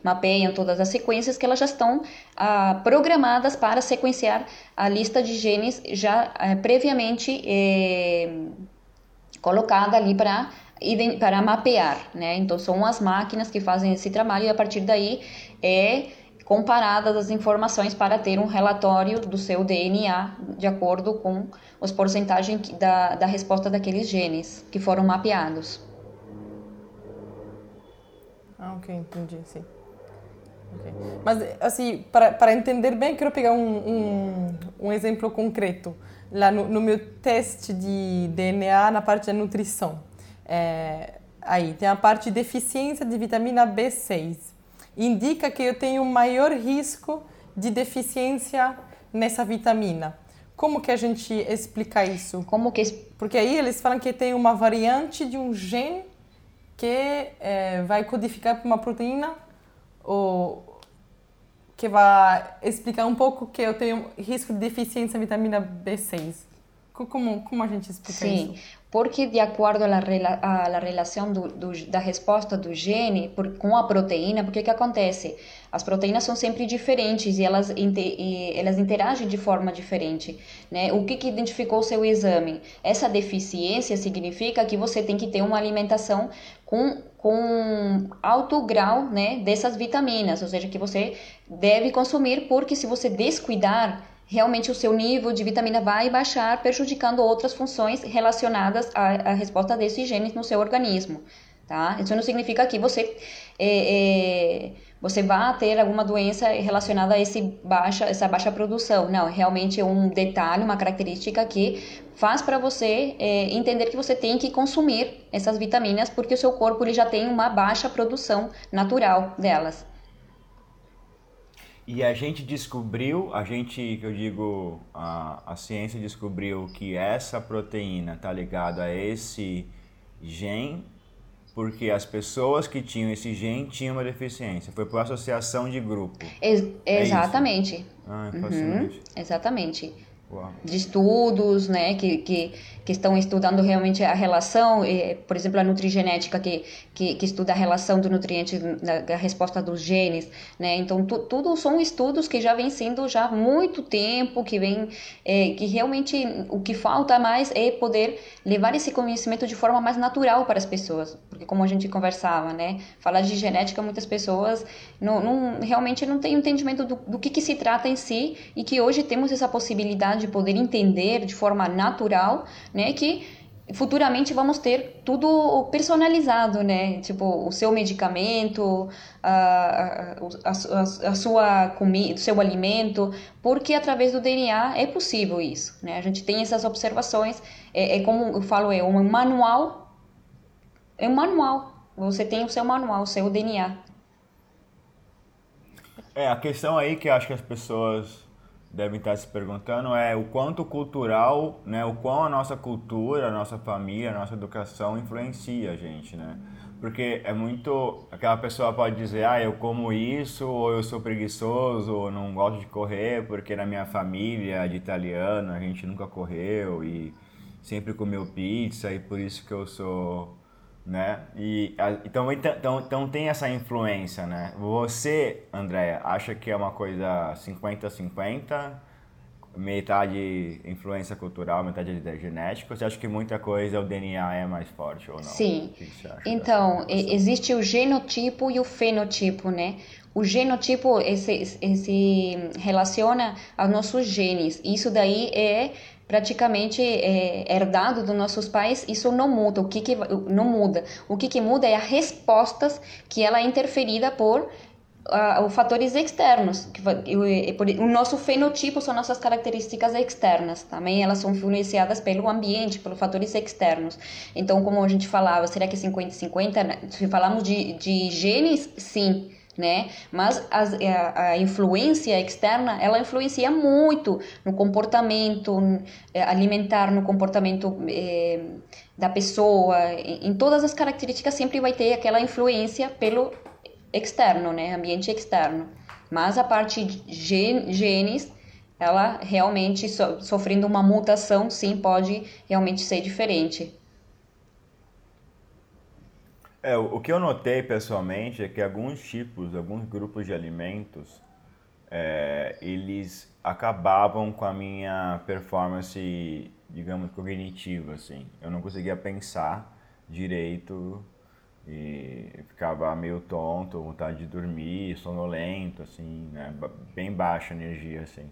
Speaker 3: mapeiam todas as sequências que elas já estão ah, programadas para sequenciar a lista de genes já ah, previamente é, colocada ali para para mapear, né? Então são as máquinas que fazem esse trabalho e a partir daí é comparadas as informações para ter um relatório do seu DNA de acordo com as porcentagens da, da resposta daqueles genes que foram mapeados.
Speaker 1: Ah, ok, entendi, sim. Okay. Mas, assim, para, para entender bem, quero pegar um, um, um exemplo concreto. Lá no, no, meu teste de DNA, na parte da nutrição. É, aí, tem a parte de deficiência de vitamina B6 indica que eu tenho maior risco de deficiência nessa vitamina. Como que a gente explica isso?
Speaker 3: Como que
Speaker 1: porque aí eles falam que tem uma variante de um gene que é, vai codificar para uma proteína ou que vai explicar um pouco que eu tenho risco de deficiência em vitamina B6. Como, como a gente explica
Speaker 3: Sim,
Speaker 1: isso?
Speaker 3: Porque de acordo à a, a, relação do, do, da resposta do gene por, com a proteína, porque que acontece? As proteínas são sempre diferentes e elas, e elas interagem de forma diferente. Né? O que, que identificou o seu exame? Essa deficiência significa que você tem que ter uma alimentação com, com alto grau né, dessas vitaminas, ou seja, que você deve consumir, porque se você descuidar, realmente o seu nível de vitamina vai baixar, prejudicando outras funções relacionadas à, à resposta desses genes no seu organismo. Tá? Isso não significa que você é, é, você vai ter alguma doença relacionada a esse baixa, essa baixa produção. Não, realmente é um detalhe, uma característica que faz para você é, entender que você tem que consumir essas vitaminas porque o seu corpo ele já tem uma baixa produção natural delas.
Speaker 2: E a gente descobriu, a gente, que eu digo, a, a ciência descobriu que essa proteína está ligada a esse gene porque as pessoas que tinham esse gene tinham uma deficiência. Foi por associação de grupo.
Speaker 3: Ex é exatamente.
Speaker 2: Ah, é uhum,
Speaker 3: exatamente. Uau. De estudos, né, que, que que estão estudando realmente a relação, por exemplo, a nutrigenética, que, que, que estuda a relação do nutriente na resposta dos genes, né? Então, tu, tudo são estudos que já vêm sendo já há muito tempo, que vem, é, que realmente o que falta mais é poder levar esse conhecimento de forma mais natural para as pessoas, porque como a gente conversava, né? Falar de genética, muitas pessoas não, não realmente não têm entendimento do, do que, que se trata em si e que hoje temos essa possibilidade de poder entender de forma natural né? Que futuramente vamos ter tudo personalizado, né? Tipo, o seu medicamento, a, a, a, a sua comida, o seu alimento, porque através do DNA é possível isso, né? A gente tem essas observações, é, é como eu falo, é um manual, é um manual, você tem o seu manual, o seu DNA.
Speaker 2: É, a questão aí que acho que as pessoas devem estar se perguntando é o quanto cultural, né, o quão a nossa cultura, a nossa família, a nossa educação influencia a gente, né? Porque é muito. Aquela pessoa pode dizer, ah, eu como isso, ou eu sou preguiçoso, ou não gosto de correr, porque na minha família de italiano a gente nunca correu e sempre comeu pizza, e por isso que eu sou né? E então, então, então tem essa influência, né? Você, Andréia, acha que é uma coisa 50-50? Metade influência cultural, metade genética? Você acha que muita coisa o DNA é mais forte ou não?
Speaker 3: Sim. então, existe o genotipo e o fenotipo, né? O genotipo esse, esse relaciona aos nossos genes. Isso daí é praticamente é, herdado dos nossos pais, isso não muda. O que, que não muda? O que, que muda é as respostas que ela é interferida por uh, fatores externos. O, nosso fenotipo são nossas características externas. Também elas são influenciadas pelo ambiente, pelos fatores externos. Então, como a gente falava, será que é 50-50? Se falamos de, de genes, sim né? Mas as, a, a, influência externa, ela influencia muito no comportamento eh, alimentar, no comportamento eh, da pessoa, em, em, todas as características sempre vai ter aquela influência pelo externo, né? Ambiente externo. Mas a parte gen, genes, ela realmente so, sofrendo uma mutação, sim, pode realmente ser diferente.
Speaker 2: É, o que eu notei pessoalmente é que alguns tipos, alguns grupos de alimentos, é, eles acabavam com a minha performance, digamos, cognitiva, assim. Eu não conseguia pensar direito e ficava meio tonto, vontade de dormir, sonolento, assim, né? Bem baixa energia, assim.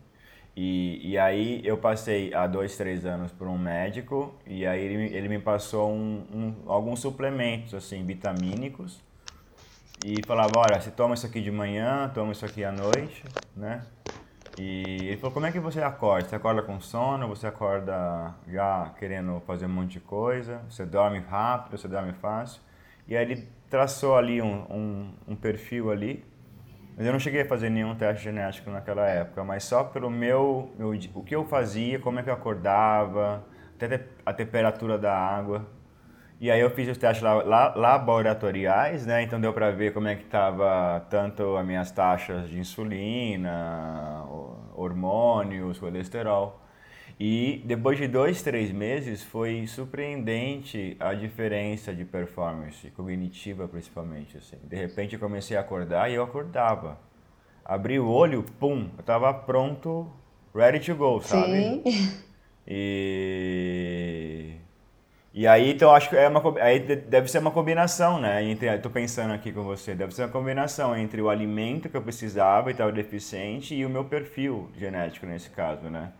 Speaker 2: E, e aí eu passei há dois, três anos por um médico e aí ele, ele me passou um, um, alguns suplementos, assim, vitamínicos e falava, olha, você toma isso aqui de manhã, toma isso aqui à noite, né? E ele falou, como é que você acorda? Você acorda com sono, você acorda já querendo fazer um monte de coisa, você dorme rápido, você dorme fácil. E aí ele traçou ali um, um, um perfil ali Mas eu não cheguei a fazer nenhum teste genético naquela época, mas só pelo meu, meu o que eu fazia, como é que eu acordava, até a temperatura da água. E aí eu fiz os testes laboratoriais, né? Então deu para ver como é que estava tanto as minhas taxas de insulina, hormônios, colesterol. E depois de dois, três meses foi surpreendente a diferença de performance cognitiva, principalmente. Assim. De repente eu comecei a acordar e eu acordava. Abri o olho, pum, eu estava pronto, ready to go, sabe? Sim. E e aí, então, acho que é uma, aí deve ser uma combinação, né? Entre, tô pensando aqui com você, deve ser uma combinação entre o alimento que eu precisava e estava deficiente e o meu perfil genético nesse caso, né?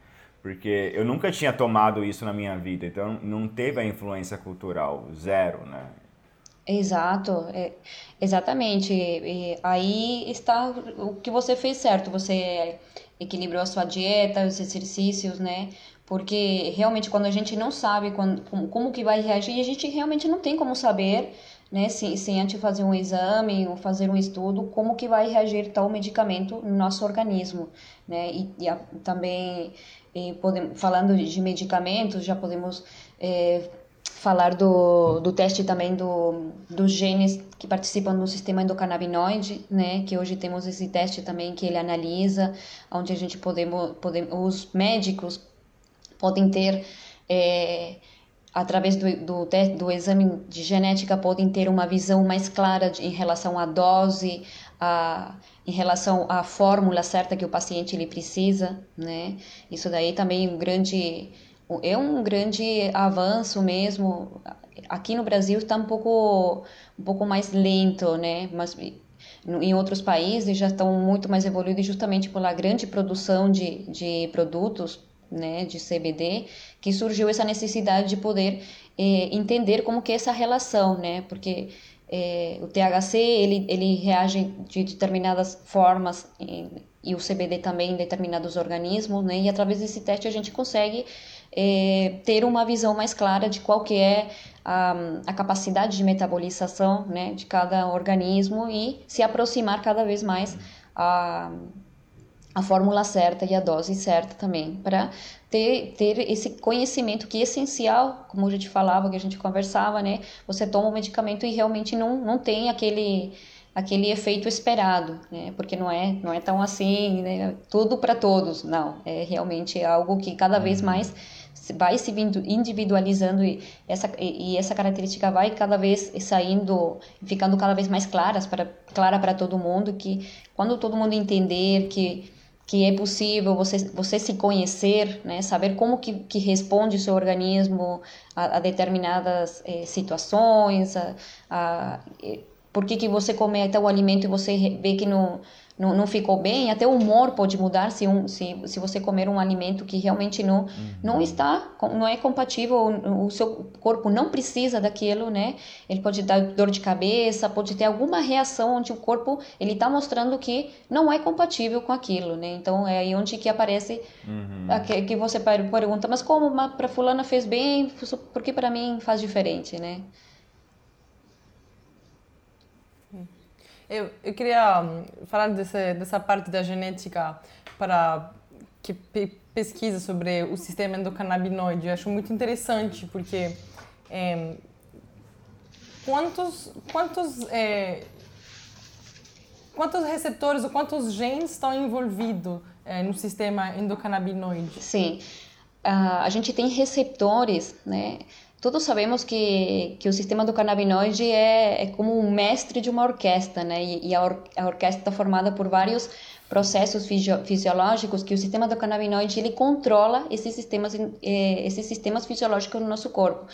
Speaker 2: Porque eu nunca tinha tomado isso na minha vida, então não teve a influência cultural, zero, né?
Speaker 3: Exato, é, exatamente. E aí está o que você fez certo, você equilibrou a sua dieta, os exercícios, né? porque realmente quando a gente não sabe quando, como, que vai reagir, a gente realmente não tem como saber, né, sem, sem antes fazer um exame ou fazer um estudo, como que vai reagir tal medicamento no nosso organismo, né, e, e a, também, podemos, falando de medicamentos, já podemos é, falar do, do teste também do, dos genes que participam do sistema endocannabinoide, né, que hoje temos esse teste também que ele analisa, onde a gente podemos, podemos os médicos podem ter, é, através do, do, do, exame de genética, podem ter uma visão mais clara de, em relação à dose, a, em relação à fórmula certa que o paciente ele precisa, né? Isso daí também um grande é um grande avanço mesmo. Aqui no Brasil está um pouco um pouco mais lento, né? Mas em outros países já estão muito mais evoluídos justamente pela grande produção de, de produtos né, de CBD, que surgiu essa necessidade de poder eh, entender como que é essa relação, né, porque eh, o THC ele, ele reage de determinadas formas e, e o CBD também em determinados organismos, né, e através desse teste a gente consegue eh, ter uma visão mais clara de qual que é a, a capacidade de metabolização, né, de cada organismo e se aproximar cada vez mais a a fórmula certa e a dose certa também, para ter, ter esse conhecimento que é essencial, como a gente falava, que a gente conversava, né? Você toma o medicamento e realmente não, não tem aquele aquele efeito esperado, né? Porque não é não é tão assim, né? tudo para todos, não. É realmente algo que cada vez uhum. mais vai se individualizando e essa, e essa característica vai cada vez saindo, ficando cada vez mais claras para, clara para todo mundo, que quando todo mundo entender que que é possível você, você se conhecer, né, saber como que, que responde o seu organismo a, a determinadas eh, situações, a, a, por que, que você come o alimento e você vê que não, não, não ficou bem, até o humor pode mudar se, um, se, se você comer um alimento que realmente não, uhum. não está, não é compatível, o, o seu corpo não precisa daquilo, né? Ele pode dar dor de cabeça, pode ter alguma reação onde o corpo ele está mostrando que não é compatível com aquilo, né? Então é aí onde que aparece uhum. a, que, que você pergunta, mas como para fulana fez bem, por que para mim faz diferente, né?
Speaker 1: Eu, eu queria hum, falar desse, dessa parte da genética para que pe pesquisa sobre o sistema endocannabinoide. Eu acho muito interessante porque é, quantos quantos é, quantos receptores ou quantos genes estão envolvidos é, no sistema endocannabinoide?
Speaker 3: Sim, uh, a gente tem receptores, né? Todos sabemos que, que o sistema do canabinoide é, é como um mestre de uma orquestra, né? E, e a, or, a orquestra está formada por vários processos fisio, fisiológicos que o sistema do canabinoide ele controla esses sistemas, eh, esses sistemas fisiológicos no nosso corpo.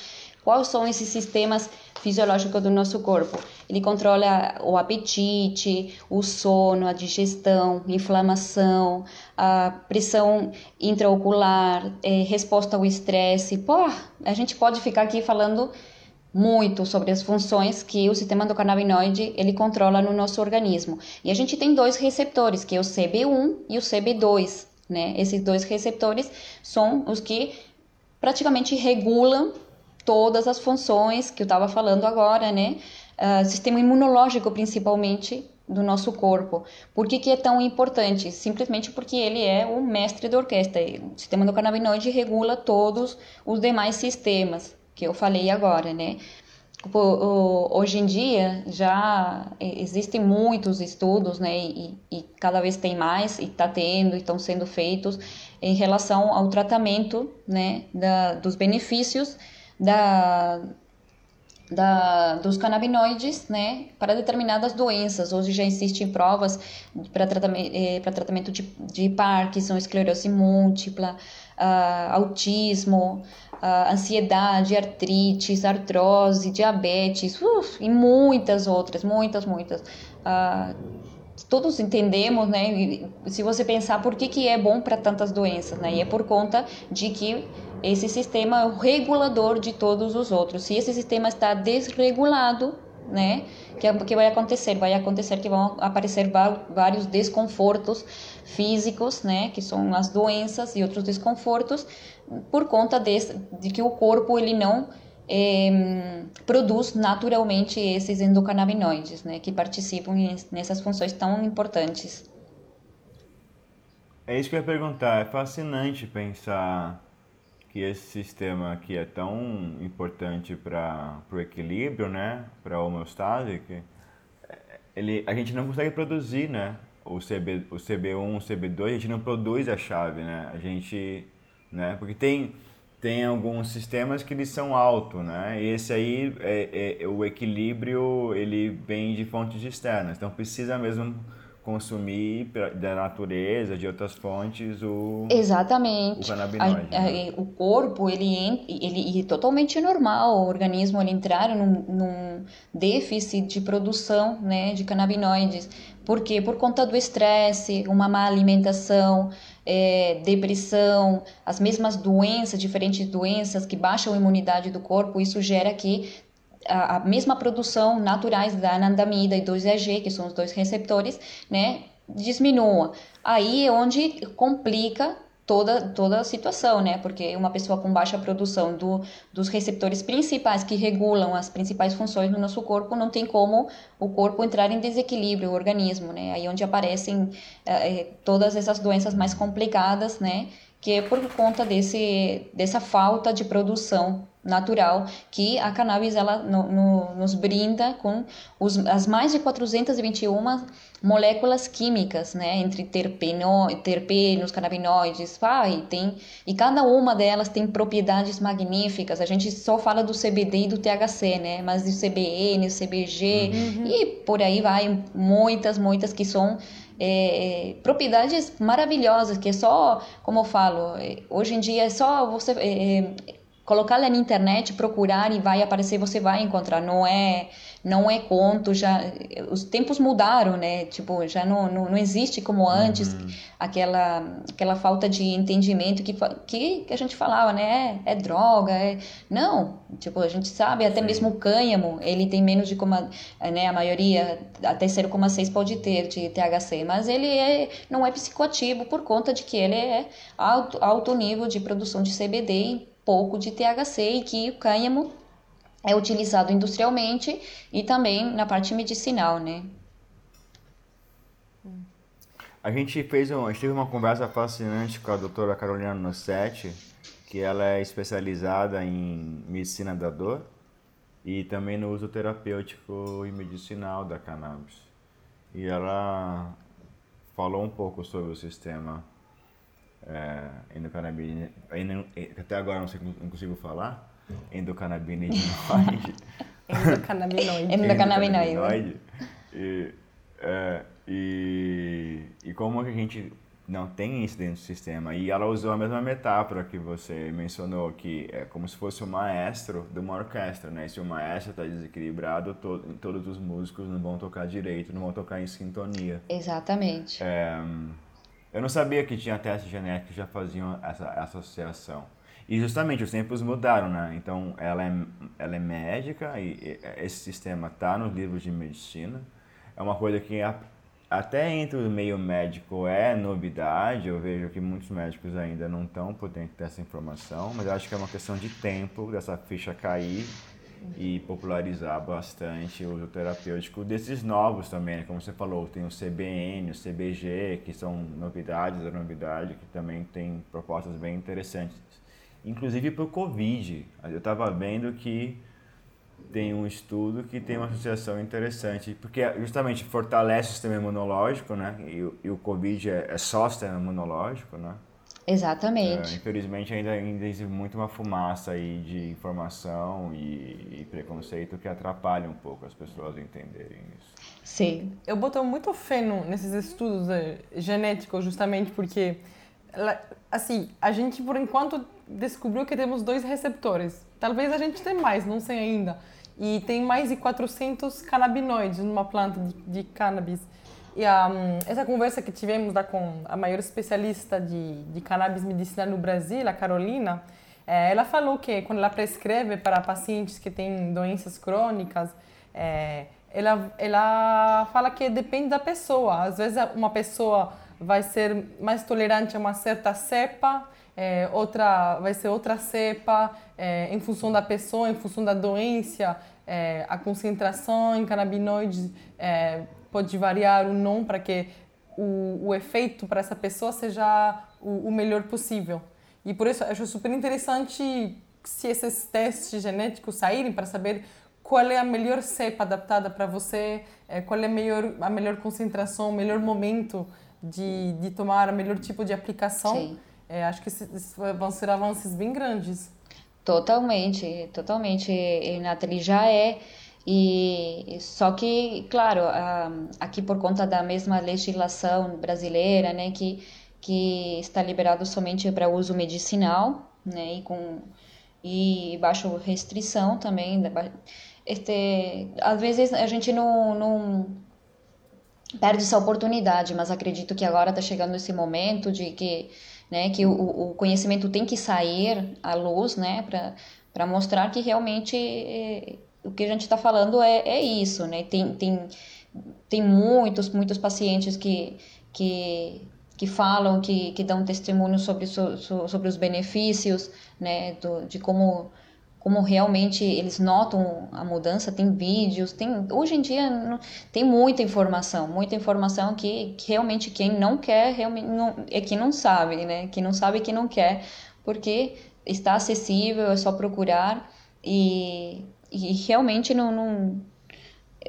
Speaker 3: Quais são esses sistemas fisiológicos do nosso corpo? Ele controla o apetite, o sono, a digestão, inflamação, a pressão intraocular, é, resposta ao estresse. Pô, a gente pode ficar aqui falando muito sobre as funções que o sistema endocannabinoide ele controla no nosso organismo. E a gente tem dois receptores, que é o CB1 e o CB2, né? Esses dois receptores são os que praticamente regulam todas as funções que eu estava falando agora, né? Uh, sistema imunológico, principalmente, do nosso corpo. Por que, que é tão importante? Simplesmente porque ele é o mestre da orquestra. O sistema endocannabinoide regula todos os demais sistemas que eu falei agora, né? Hoje em dia já existem muitos estudos, né, e, e cada vez tem mais, e está tendo, estão sendo feitos em relação ao tratamento, né, da, dos benefícios da, da, dos canabinoides, né, para determinadas doenças. Hoje já existem provas para tratamento, eh, tratamento de, de Parkinson, esclerose múltipla, uh, autismo, uh, ansiedade, artrite, artrose, diabetes uf, e muitas outras, muitas, muitas. Uh, todos entendemos, né? Se você pensar por que, que é bom para tantas doenças, né? E é por conta de que esse sistema é o regulador de todos os outros. Se esse sistema está desregulado, né? Que, é, que vai acontecer? Vai acontecer que vão aparecer vários desconfortos físicos, né? Que são as doenças e outros desconfortos por conta desse, de que o corpo ele não produz naturalmente esses endocannabinoides, né? Que participam nessas funções tão importantes.
Speaker 2: É isso que eu ia perguntar. É fascinante pensar que esse sistema aqui é tão importante para o equilíbrio, né, para a homeostase, que ele, a gente não consegue produzir, né, o, CB, o CB1, o CB2, a gente não produz a chave, né, a gente, né, porque tem, tem alguns sistemas que eles são altos, né, e esse aí, é, é, o equilíbrio, ele vem de fontes externas, então precisa mesmo consumir da natureza, de outras fontes, o
Speaker 3: Exatamente. O canabinoide. A, a, né? O corpo, ele, ele é totalmente normal, o organismo ele entrar num, num déficit de produção né, de canabinoides. Por quê? Por conta do estresse, uma má alimentação, é, depressão, as mesmas doenças, diferentes doenças que baixam a imunidade do corpo, isso gera que a, a mesma produção naturais da anandamida e do ZG, que são os dois receptores, né, diminua. Aí é onde complica toda, toda a situação, né? Porque uma pessoa com baixa produção do, dos receptores principais que regulam as principais funções do nosso corpo, não tem como o corpo entrar em desequilíbrio, o organismo, né? Aí é onde aparecem eh, todas essas doenças mais complicadas, né? Que é por conta desse, dessa falta de produção natural que a cannabis ela no, no, nos brinda com os, as mais de 421 moléculas químicas, né, entre terpeno, terpenos, canabinoides, ah, e tem e cada uma delas tem propriedades magníficas. A gente só fala do CBD e do THC, né, mas do CBN, CBG uhum. e por aí vai muitas, muitas que são é, propriedades maravilhosas que é só, como eu falo, é, hoje em dia é só você é, colocar lá na internet, procurar e vai aparecer, você vai encontrar. Não é, não é conto, já os tempos mudaram, né? Tipo, já não, não, não existe como antes uhum. aquela aquela falta de entendimento que, que, que a gente falava, né? É, é droga, é não. Tipo, a gente sabe, até Sim. mesmo o cânhamo, ele tem menos de como né, a maioria, até 0,6 pode ter de THC, mas ele é, não é psicoativo por conta de que ele é alto, alto nível de produção de CBD pouco de THC e que o cânhamo é utilizado industrialmente e também na parte medicinal, né?
Speaker 2: A gente fez um, a gente teve uma conversa fascinante com a doutora Carolina Nossetti, que ela é especializada em medicina da dor e também no uso terapêutico e medicinal da cannabis. E ela falou um pouco sobre o sistema é, endocannabinoide, até agora não, sei, não consigo falar, (laughs) endocannabinoide.
Speaker 1: endocannabinoide.
Speaker 3: endocannabinoide.
Speaker 2: E, é, e, e como a gente não tem isso dentro do sistema. E ela usou a mesma metáfora que você mencionou, que é como se fosse o maestro de uma orquestra, né? Se o maestro está desequilibrado, to todos os músicos não vão tocar direito, não vão tocar em sintonia.
Speaker 3: Exatamente.
Speaker 2: É, eu não sabia que tinha testes genéticos que já faziam essa associação. E justamente os tempos mudaram, né? Então ela é, ela é médica e esse sistema está nos livros de medicina. É uma coisa que até entre o meio médico é novidade. Eu vejo que muitos médicos ainda não estão por dentro dessa informação, mas eu acho que é uma questão de tempo dessa ficha cair e popularizar bastante o uso terapêutico desses novos também, né? como você falou, tem o CBN, o CBG, que são novidades da novidade, que também tem propostas bem interessantes. Inclusive para o Covid, eu estava vendo que tem um estudo que tem uma associação interessante, porque justamente fortalece o sistema imunológico, né? E, e o Covid é, é só sistema imunológico, né?
Speaker 3: Exatamente.
Speaker 2: É, infelizmente ainda, ainda existe muito uma fumaça aí de informação e, e, preconceito que atrapalha um pouco as pessoas a entenderem isso.
Speaker 3: Sim.
Speaker 1: Eu boto muito fé no, nesses estudos é, genéticos justamente porque assim, a gente por enquanto descobriu que temos dois receptores. Talvez a gente tenha mais, não sei ainda. E tem mais de 400 canabinoides numa planta de, de cannabis. E um, essa conversa que tivemos lá com a maior especialista de, de cannabis medicinal no Brasil, a Carolina, é, ela falou que quando ela prescreve para pacientes que têm doenças crônicas, é, ela, ela fala que depende da pessoa. Às vezes uma pessoa vai ser mais tolerante a uma certa cepa, é, outra vai ser outra cepa, é, em função da pessoa, em função da doença, é, a concentração em canabinoides é, pode variar ou não para que o, o efeito para essa pessoa seja o, o melhor possível. E por isso acho super interessante se esses testes genéticos saírem para saber qual é a melhor cepa adaptada para você, é, qual é a melhor, a melhor concentração, o melhor momento de, de tomar o melhor tipo de aplicação. É, acho que vão ser avanços bem grandes.
Speaker 3: Totalmente, totalmente. Nathalie já é e só que, claro, aqui por conta da mesma legislação brasileira, né, que que está liberado somente para uso medicinal, né, e com e baixo restrição também, este, às vezes a gente não, não perde essa oportunidade, mas acredito que agora está chegando esse momento de que, né, que o, o conhecimento tem que sair à luz, né, para mostrar que realmente eh, o que a gente está falando é, é isso, né? Tem, tem, tem muitos, muitos pacientes que, que, que falam, que, que dão testemunho sobre, so, sobre os benefícios, né? Do, de como, como realmente eles notam a mudança. Tem vídeos, tem, hoje em dia tem muita informação, muita informação que, que realmente quem não quer realmente não, é quem não sabe, né? Quem não sabe que não quer, porque está acessível, é só procurar e e realmente não, não,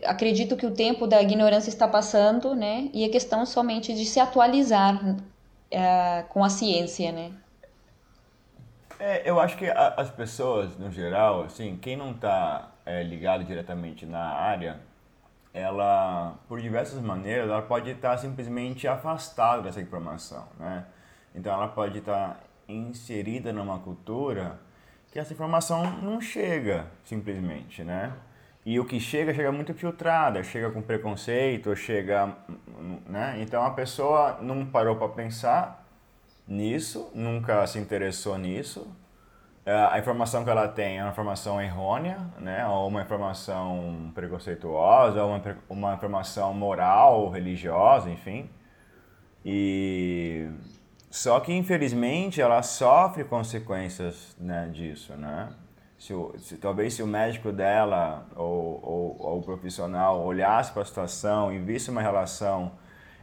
Speaker 3: acredito que o tempo da ignorância está passando, né? E é questão somente de se atualizar uh, com a ciência, né?
Speaker 2: É, eu acho que a, as pessoas, no geral, assim, quem não está é, ligado diretamente na área, ela, por diversas maneiras, ela pode estar simplesmente afastada dessa informação, né? Então, ela pode estar inserida numa cultura que essa informação não chega simplesmente, né? E o que chega, chega muito filtrada, chega com preconceito, chega, né? Então a pessoa não parou para pensar nisso, nunca se interessou nisso. É, a informação que ela tem é uma informação errônea, né? Ou uma informação preconceituosa, ou uma, uma informação moral, religiosa, enfim. E só que, infelizmente, ela sofre consequências né, disso, né? Se, se, talvez se o médico dela ou, ou, ou o profissional olhasse para a situação e visse uma relação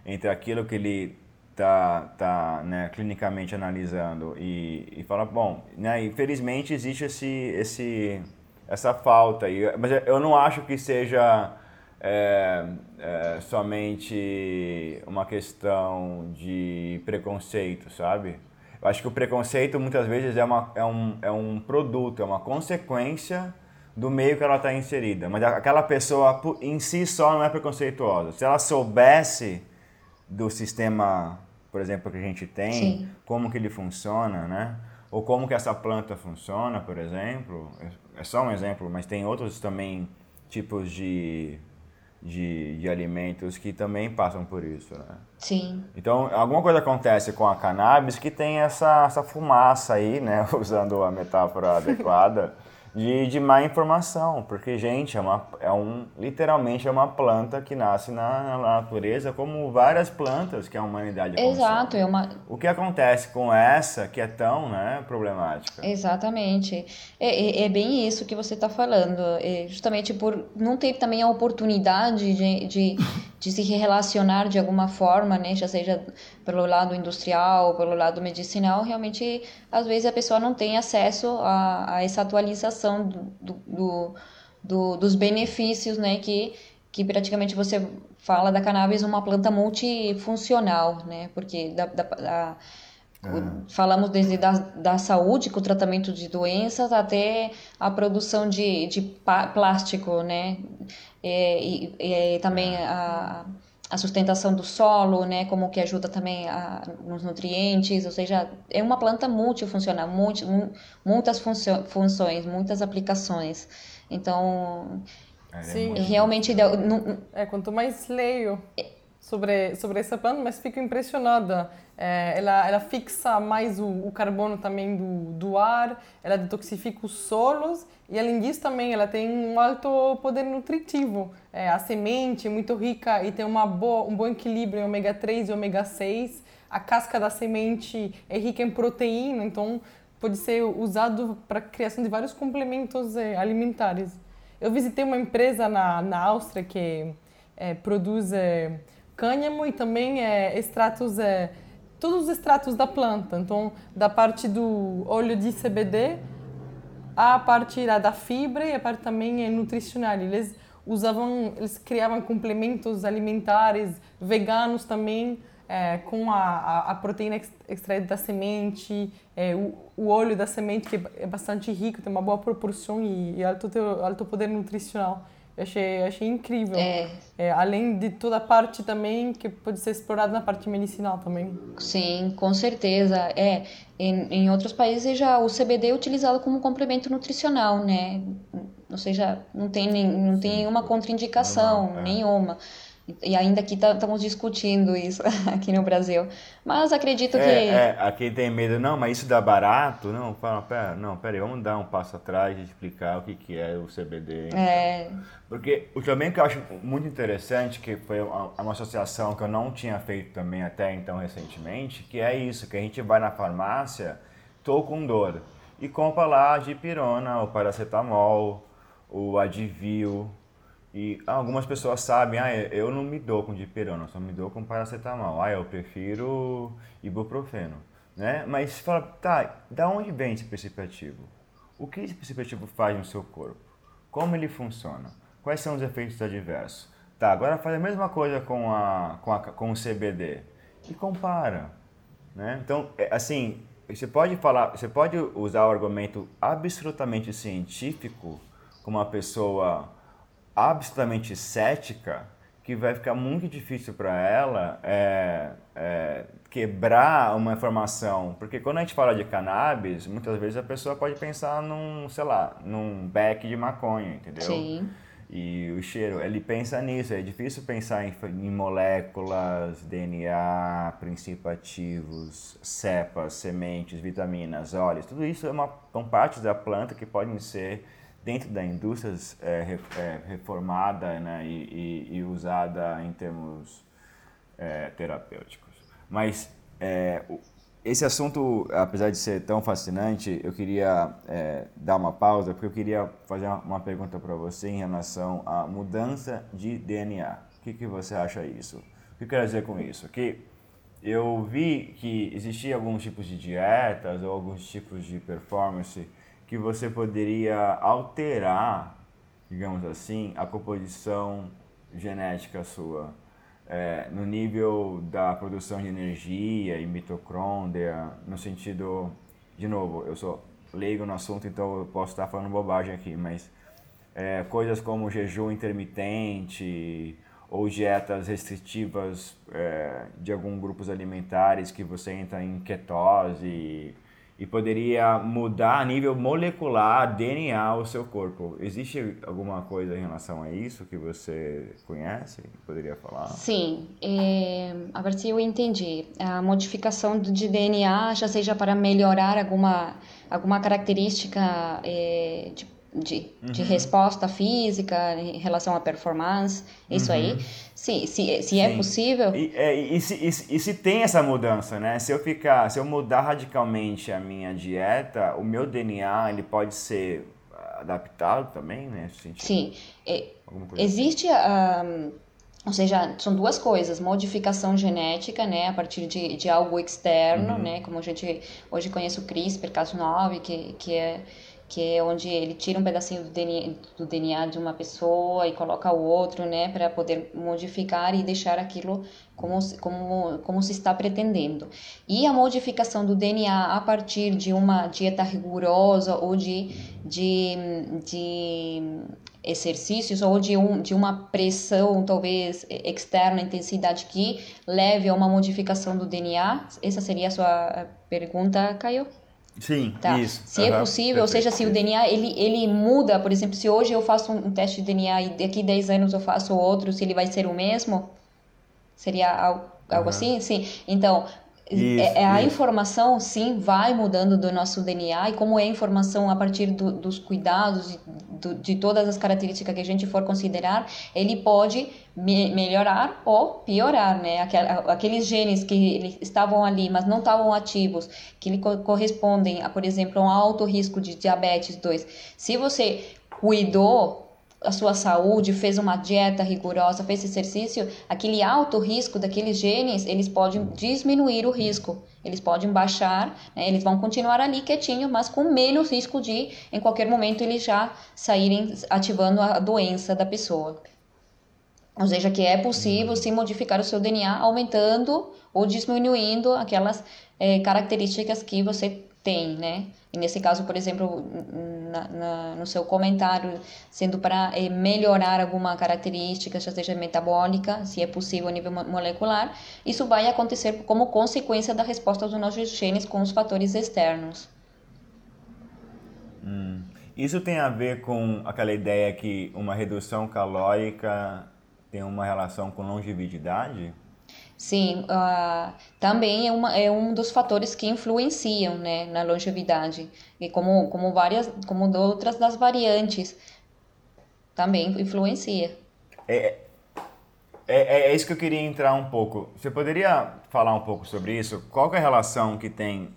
Speaker 2: entre aquilo que ele está tá, né, clinicamente analisando e, e fala, bom, né, infelizmente existe esse, esse, essa falta, aí, mas eu não acho que seja é, é somente uma questão de preconceito, sabe? Eu acho que o preconceito muitas vezes é, uma, é, um, é um produto, é uma consequência do meio que ela está inserida. Mas aquela pessoa em si só não é preconceituosa. Se ela soubesse do sistema, por exemplo, que a gente tem, Sim. como que ele funciona, né? Ou como que essa planta funciona, por exemplo. É só um exemplo, mas tem outros também tipos de de, de alimentos que também passam por isso, né?
Speaker 3: Sim.
Speaker 2: Então, alguma coisa acontece com a cannabis que tem essa, essa fumaça aí, né? (laughs) Usando a metáfora adequada, de, de má informação, porque, gente, é, uma, é um, literalmente é uma planta que nasce na, na natureza, como várias plantas que a humanidade
Speaker 3: Exato,
Speaker 2: consome.
Speaker 3: é uma...
Speaker 2: O que acontece com essa que é tão né, problemática?
Speaker 3: Exatamente. É, é, é bem isso que você está falando. É justamente por não ter também a oportunidade de, de, de se relacionar de alguma forma, né? já seja pelo lado industrial, pelo lado medicinal, realmente, às vezes a pessoa não tem acesso a, a essa atualização do, do, do, dos benefícios, né, que, que praticamente você fala da cannabis uma planta multifuncional, né, porque da, da, da é. Falamos desde da, da saúde, com o tratamento de doenças, até a produção de, de plástico, né? E, e, e também a, a sustentação do solo, né, como que ajuda também a, nos nutrientes, ou seja, é uma planta multifuncional, multi, muitas funcio, funções, muitas aplicações. Então,
Speaker 1: é, Sim.
Speaker 3: realmente...
Speaker 1: Não, é, quanto mais leio sobre, sobre essa planta, mas fico impressionada. É, ela, ela fixa mais o, o carbono também do, do ar, ela detoxifica os solos e além disso também ela tem um alto poder nutritivo. É, a semente é muito rica e tem uma boa, um bom equilíbrio em ômega 3 e ômega 6. A casca da semente é rica em proteína, então pode ser usado para a criação de vários complementos é, alimentares. Eu visitei uma empresa na, na Áustria que é, produz é, cânhamo e também é, extratos, é, todos os extratos da planta. Então, da parte do óleo de CBD a parte da fibra e a parte também é nutricional. Eles usavam, eles criavam complementos alimentares veganos também, é, com a, a, a, proteína extraída da semente, é, o, o óleo da semente que é bastante rico, tem uma boa proporção e, e alto, alto poder nutricional. Achei, achei incrível.
Speaker 3: É.
Speaker 1: é. além de toda a parte também que pode ser explorada na parte medicinal também.
Speaker 3: Sim, com certeza. É, em, em outros países já o CBD é utilizado como complemento nutricional, né? Ou seja, não tem, nem, não tem nenhuma contraindicação, não, é. nenhuma. E ainda aqui estamos tá, discutindo isso (laughs) aqui no Brasil. Mas acredito
Speaker 2: é,
Speaker 3: que.
Speaker 2: É, aqui tem medo, não, mas isso dá barato? Não, fala, pera, não, pera aí, vamos dar um passo atrás e explicar o que, que é o CBD. Então.
Speaker 3: É.
Speaker 2: Porque o também que eu acho muito interessante, que foi uma, uma associação que eu não tinha feito também até então recentemente, que é isso, que a gente vai na farmácia, tô com dor, e compra lá a dipirona, o paracetamol, o Advil, e algumas pessoas sabem, ah, eu não me dou com dipirona, só me dou com paracetamol. Ah, eu prefiro ibuprofeno, né? Mas você fala, tá, da onde vem esse princípio ativo? O que esse princípio ativo faz no seu corpo? Como ele funciona? Quais são os efeitos adversos? Tá, agora faz a mesma coisa com, a, com, a, com o CBD e compara, né? Então, é, assim, você pode falar, você pode usar o argumento absolutamente científico com uma pessoa absolutamente cética que vai ficar muito difícil para ela é, é, quebrar uma informação. Porque quando a gente fala de cannabis, muitas vezes a pessoa pode pensar num, sei lá, num beck de maconha, entendeu?
Speaker 3: Sim.
Speaker 2: E o cheiro, ele pensa nisso. É difícil pensar em, em moléculas, DNA, princípios ativos, cepas, sementes, vitaminas, óleos. Tudo isso é uma, são partes da planta que podem ser dentro da indústria é, é, reformada né, e, e, e, usada em termos é, terapêuticos. Mas é, esse assunto, apesar de ser tão fascinante, eu queria é, dar uma pausa porque eu queria fazer uma pergunta para você em relação à mudança de DNA. O que, que você acha isso? O que eu quero dizer com isso? Que eu vi que existiam alguns tipos de dietas ou alguns tipos de performance que você poderia alterar, digamos assim, a composição genética sua. É, no nível da produção de energia e mitocôndria, no sentido, de novo, eu sou leigo no assunto, então eu posso estar falando bobagem aqui, mas é, coisas como jejum intermitente ou dietas restritivas é, de alguns grupos alimentares que você entra em ketose e poderia mudar a nível molecular, DNA, o seu corpo. Existe alguma coisa em relação a isso que você conhece? Poderia falar?
Speaker 3: Sim, é, a ver se eu entendi. A modificação de DNA, já seja para melhorar alguma, alguma característica é, de de, uhum. de resposta física em relação à performance, isso uhum. aí. Sim, se, se é possível.
Speaker 2: E, é, e, se, e, e, se tem essa mudança, né? Se eu ficar, se eu mudar radicalmente a minha dieta, o meu DNA ele pode ser adaptado também, né?
Speaker 3: Sim. É, existe a. Um, ou seja, são duas coisas, modificação genética, né, a partir de, de algo externo, uhum. né, como a gente hoje conhece o CRISPR, Cas9, que, que é que é onde ele tira um pedacinho do DNA, do DNA de uma pessoa e coloca o outro, né, para poder modificar e deixar aquilo como, como, como se está pretendendo. E a modificação do DNA a partir de uma dieta rigorosa ou de, de, de exercícios ou de, um, de uma pressão, talvez, externa, intensidade que leve a uma modificação do DNA? Essa seria a sua pergunta, Caio?
Speaker 2: Sim, tá? isso.
Speaker 3: Se uhum, é possível, ou seja, se o DNA ele, ele muda, por exemplo, se hoje eu faço um teste de DNA e daqui 10 anos eu faço outro, se ele vai ser o mesmo? Seria algo, algo uhum. assim? Sim. Então, isso, é, é, a isso. informação, sim, vai mudando do nosso DNA e como é a informação a partir do, dos cuidados, de, de todas as características que a gente for considerar, ele pode me, melhorar ou piorar, né? aqueles genes que estavam ali, mas não estavam ativos, que lhe correspondem a, por exemplo, um alto risco de diabetes 2. Se você cuidou a sua saúde, fez uma dieta rigorosa, fez exercício, aquele alto risco daqueles genes, eles podem diminuir o risco. Eles podem baixar, né? eles vão continuar ali quietinho, mas com menos risco de, em qualquer momento, eles já saírem ativando a doença da pessoa. Ou seja, que é possível se modificar o seu DNA aumentando ou diminuindo aquelas é, características que você tem, né? E nesse caso, por exemplo, na, na, no seu comentário, sendo para é, melhorar alguma característica, já seja metabólica, se é possível a nível molecular, isso vai acontecer como consequência da resposta dos nossos genes com os fatores externos.
Speaker 2: Hum. Isso tem a ver com aquela ideia que uma redução calórica tem uma relação com longevidade?
Speaker 3: Sim, uh, também é, uma, é um dos fatores que influenciam né, na longevidade. E como, como várias, como outras das variantes, também influencia.
Speaker 2: É, é, é isso que eu queria entrar um pouco. Você poderia falar um pouco sobre isso? Qual é a relação que tem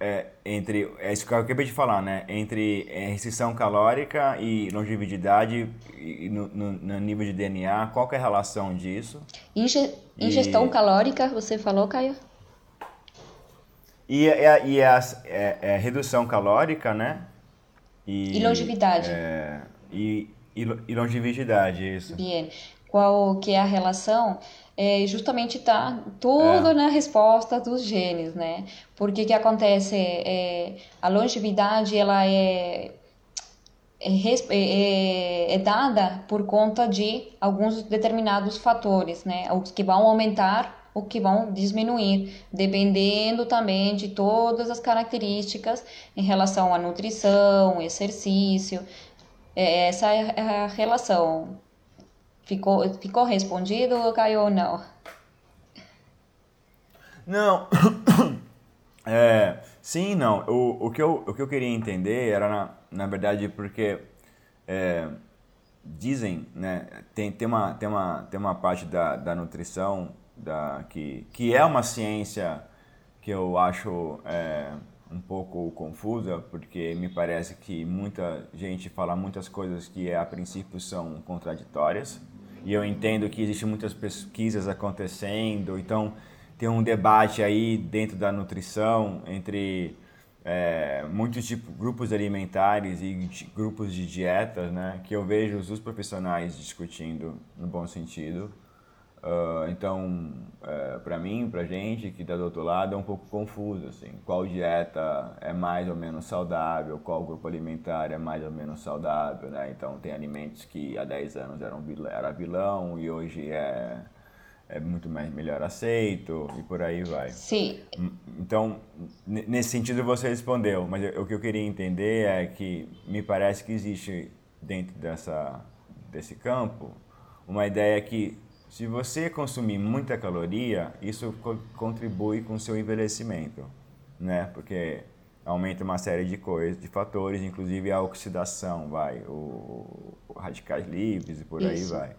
Speaker 2: é, entre é isso que eu acabei de falar, né? Entre é, restrição calórica e longevidade e no, no, no, nível de DNA, qual é a relação disso?
Speaker 3: Inge, ingestão e... calórica, você falou, Caio?
Speaker 2: E, é, e a, é, é, redução calórica, né?
Speaker 3: E, e longevidade.
Speaker 2: e, e, e longevidade, isso.
Speaker 3: Qual que é a relação? É, justamente está tudo é. na resposta dos genes, né? Porque que acontece? É, a longevidade ela é, é, é, é, dada por conta de alguns determinados fatores, né? Os que vão aumentar o que vão diminuir, dependendo também de todas as características em relação à nutrição, exercício. É, essa é a relação. Ficou, ficou respondido, Caio, ou não?
Speaker 2: Não. (coughs) É, sim não. O, o, que eu, o que eu queria entender era, na, na verdade, porque é, dizem, né, tem, tem, uma, tem, uma, tem uma parte da, da nutrição da, que, que é uma ciência que eu acho é, um pouco confusa, porque me parece que muita gente fala muitas coisas que a princípio são contraditórias e eu entendo que existem muitas pesquisas acontecendo, então tem um debate aí dentro da nutrição entre é, muitos tipos, grupos alimentares e grupos de dietas, né, que eu vejo os profissionais discutindo no bom sentido. Uh, então, é, para mim, para gente que está do outro lado, é um pouco confuso, assim, qual dieta é mais ou menos saudável, qual grupo alimentar é mais ou menos saudável, né? Então, tem alimentos que há 10 anos eram era vilão e hoje é, é muito mais melhor aceito e por aí vai.
Speaker 3: Sim.
Speaker 2: Então, nesse sentido você respondeu, mas o que eu queria entender é que me parece que existe dentro dessa, desse campo uma ideia que se você consumir muita caloria, isso co contribui com o seu envelhecimento, né? Porque aumenta uma série de coisas, de fatores, inclusive a oxidação, vai, o, o radicais livres e por Isso. aí vai.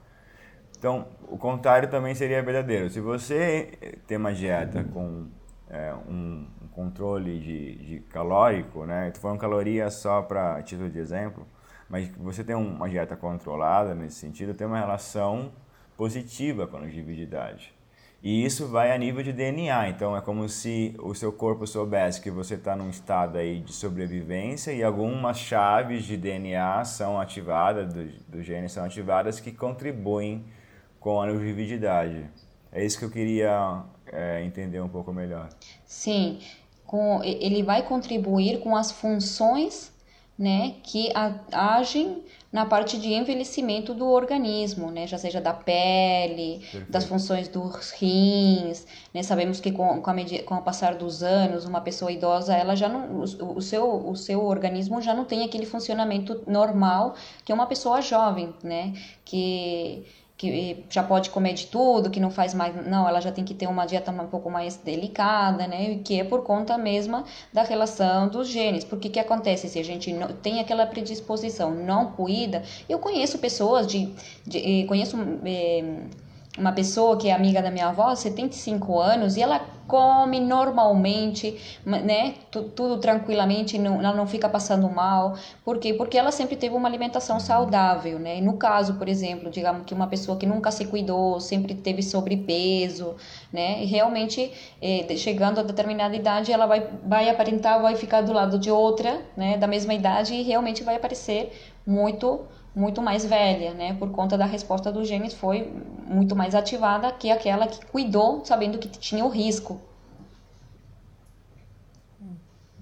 Speaker 2: Então, o contrário também seria verdadeiro. Se você tem uma dieta com é, um, um, controle de, de calórico, né? Tu uma caloria só para título de exemplo, mas você tem uma dieta controlada nesse sentido, tem uma relação positiva com a longevidade. E isso vai a nível de DNA, então é como se o seu corpo soubesse que você está num estado aí de sobrevivência e algumas chaves de DNA são ativadas, do, do gene são ativadas, que contribuem com a longevidade. É isso que eu queria é, entender um pouco melhor.
Speaker 3: Sim, com, ele vai contribuir com as funções né, que agem na parte de envelhecimento do organismo, né, já seja da pele, Perfeito. das funções dos rins, né, sabemos que com, com, a com o passar dos anos, uma pessoa idosa, ela já não, o, o, seu, o seu organismo já não tem aquele funcionamento normal que uma pessoa jovem, né, que que já pode comer de tudo, que não faz mais, não, ela já tem que ter uma dieta um pouco mais delicada, né? Que é por conta mesma da relação dos genes. Porque que acontece se a gente não, tem aquela predisposição, não cuida? Eu conheço pessoas de, de eh, conheço é, uma pessoa que é amiga da minha avó, 75 anos, e ela come normalmente, né? Tudo, tranquilamente, não, ela não fica passando mal. Por quê? Porque ela sempre teve uma alimentação saudável, né? no caso, por exemplo, digamos que uma pessoa que nunca se cuidou, sempre teve sobrepeso, né? E realmente, eh, chegando a determinada idade, ela vai, vai aparentar, vai ficar do lado de outra, né? Da mesma idade e realmente vai aparecer muito muito mais velha, né? Por conta da resposta dos genes foi muito mais ativada que aquela que cuidou sabendo que tinha o risco.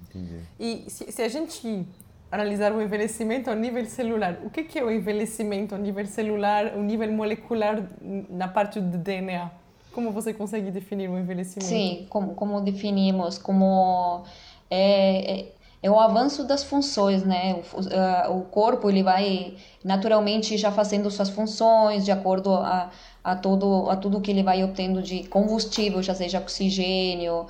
Speaker 1: Entendi. E se, se a gente analisar o envelhecimento a nível celular, o que, que é o envelhecimento a nível celular, o nível molecular na parte do DNA? Como você consegue definir o envelhecimento?
Speaker 3: Sim, como, como definimos, como é, é é o avanço das funções, né? O, o, corpo ele vai naturalmente já fazendo suas funções de acordo a, a todo a tudo que ele vai obtendo de combustível, já seja oxigênio,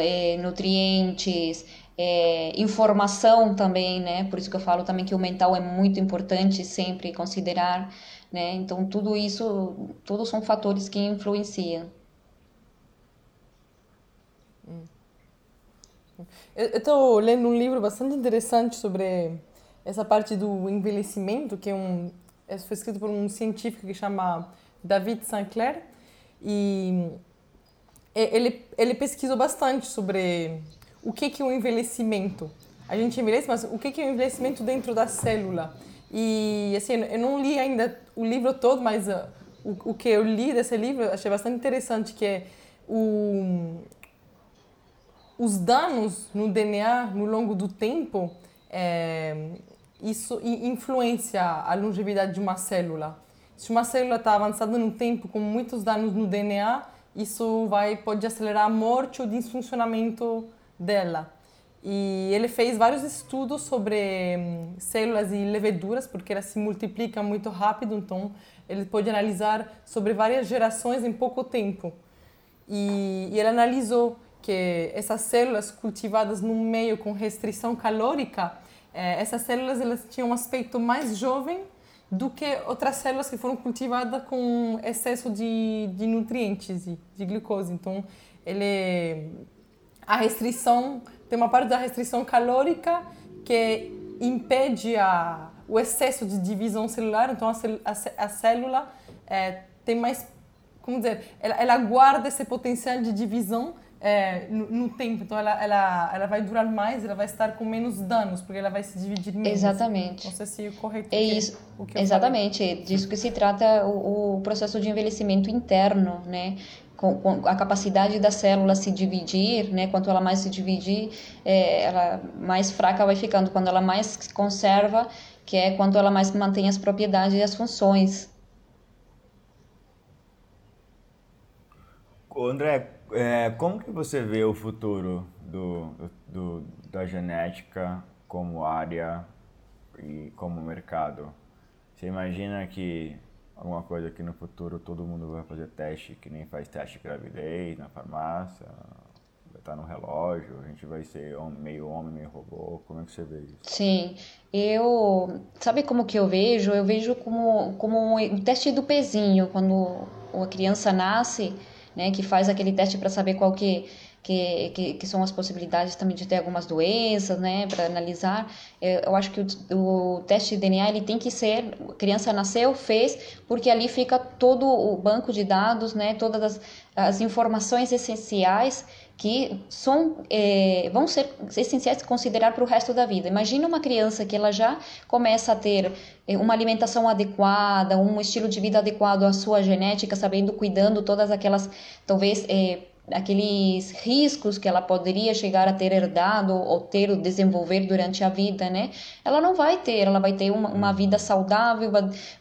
Speaker 3: é, nutrientes, é, informação também, né? Por isso que eu falo também que o mental é muito importante sempre considerar, né? Então tudo isso, todos são fatores que influenciam.
Speaker 1: Eu estou lendo um livro bastante interessante sobre essa parte do envelhecimento, que é um, é, foi escrito por um científico que chama David Sinclair. E ele, ele pesquisou bastante sobre o que, que é o envelhecimento. A gente envelhece, mas o que, que é o envelhecimento dentro da célula? E assim, eu não li ainda o livro todo, mas uh, o, o que eu li desse livro achei bastante interessante, que é o, os danos no DNA no longo do tempo, é, isso influencia a longevidade de uma célula. Se uma célula está avançada no tempo com muitos danos no DNA, isso vai pode acelerar a morte ou o desfuncionamento dela. E ele fez vários estudos sobre hum, células e leveduras, porque elas se multiplicam muito rápido, então ele pode analisar sobre várias gerações em pouco tempo. E, e ele analisou que essas células cultivadas num meio com restrição calórica, eh, essas células elas tinham um aspecto mais jovem do que outras células que foram cultivadas com excesso de, de nutrientes e de glicose. Então, ele a restrição tem uma parte da restrição calórica que impede a, o excesso de divisão celular. Então, a, a, a célula é, tem mais, como dizer, ela, ela guarda esse potencial de divisão é, no, no, tempo. Então ela, ela, ela vai durar mais, ela vai estar com menos danos, porque ela vai se dividir menos.
Speaker 3: Exatamente.
Speaker 1: Não sei se é correto.
Speaker 3: É isso. o que Exatamente. Falei. Disso que se trata o, o processo de envelhecimento interno, né? Com, com, a capacidade da célula se dividir, né? Quanto ela mais se dividir, é, ela mais fraca vai ficando. Quando ela mais conserva, que é quando ela mais mantém as propriedades e as funções.
Speaker 2: André, é, como que você vê o futuro do, do, da genética como área e como mercado? Você imagina que alguma coisa que no futuro todo mundo vai fazer teste, que nem faz teste de gravidez na farmácia? estar no relógio? A gente vai ser meio homem, meio robô? Como é que você vê isso?
Speaker 3: Sim, eu... Sabe como que eu vejo? Eu vejo como, como o teste do pezinho, quando a criança nasce, né, que faz aquele teste para saber qual que que, que, que, são as possibilidades também de ter algumas doenças, né, para analisar. Eu acho que o, o, teste de DNA ele tem que ser, criança nasceu, fez, porque ali fica todo o banco de dados, né, todas as, as informações essenciais que são, é, vão ser essenciais de considerar para o resto da vida. Imagina uma criança que ela já começa a ter é, uma alimentação adequada, um estilo de vida adequado à sua genética, sabendo, cuidando todas aquelas, talvez, é, aqueles riscos que ela poderia chegar a ter herdado ou ter ou desenvolver durante a vida, né? Ela não vai ter, ela vai ter uma, uma vida saudável,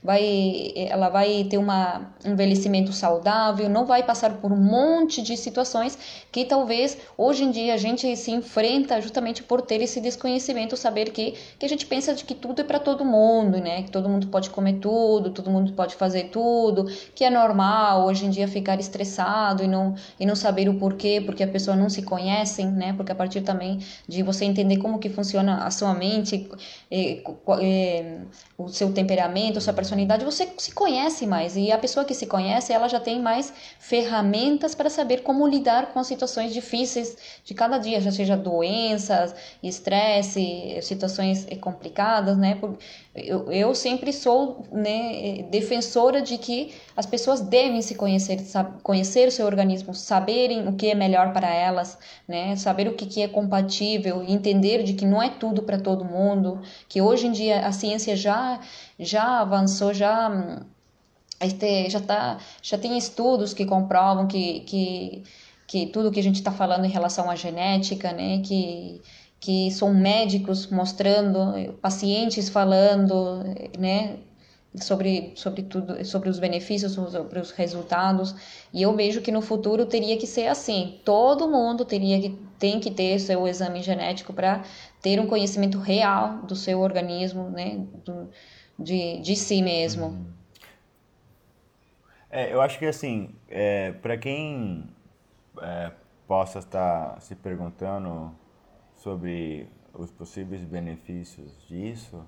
Speaker 3: vai, ela vai ter uma, um envelhecimento saudável, não vai passar por um monte de situações que talvez hoje em dia a gente se enfrenta justamente por ter esse desconhecimento, saber que, que a gente pensa de que tudo é para todo mundo, né? Que todo mundo pode comer tudo, todo mundo pode fazer tudo, que é normal hoje em dia ficar estressado e não, e não saber saber o porquê, porque a pessoa não se conhece, né? Porque a partir também de você entender como que funciona a sua mente, o seu temperamento, a sua personalidade, você se conhece mais. E a pessoa que se conhece, ela já tem mais ferramentas para saber como lidar com as situações difíceis de cada dia, já seja doenças, estresse, situações complicadas, né? Eu, eu sempre sou né, defensora de que as pessoas devem se conhecer, sabe, conhecer o seu organismo, saberem o que é melhor para elas, né, saber o que, que é compatível, entender de que não é tudo para todo mundo, que hoje em dia a ciência já, já avançou, já, este, já, tá, já tem estudos que comprovam que, que, que tudo que a gente está falando em relação à genética, né, que que são médicos mostrando, pacientes falando, né, sobre, sobre tudo, sobre os benefícios, sobre os resultados. E eu vejo que no futuro teria que ser assim. Todo mundo teria que tem que ter seu exame genético para ter um conhecimento real do seu organismo, né, do, de, de si mesmo. Uhum.
Speaker 2: É, eu acho que assim, é, para quem é, possa estar se perguntando sobre os possíveis benefícios disso,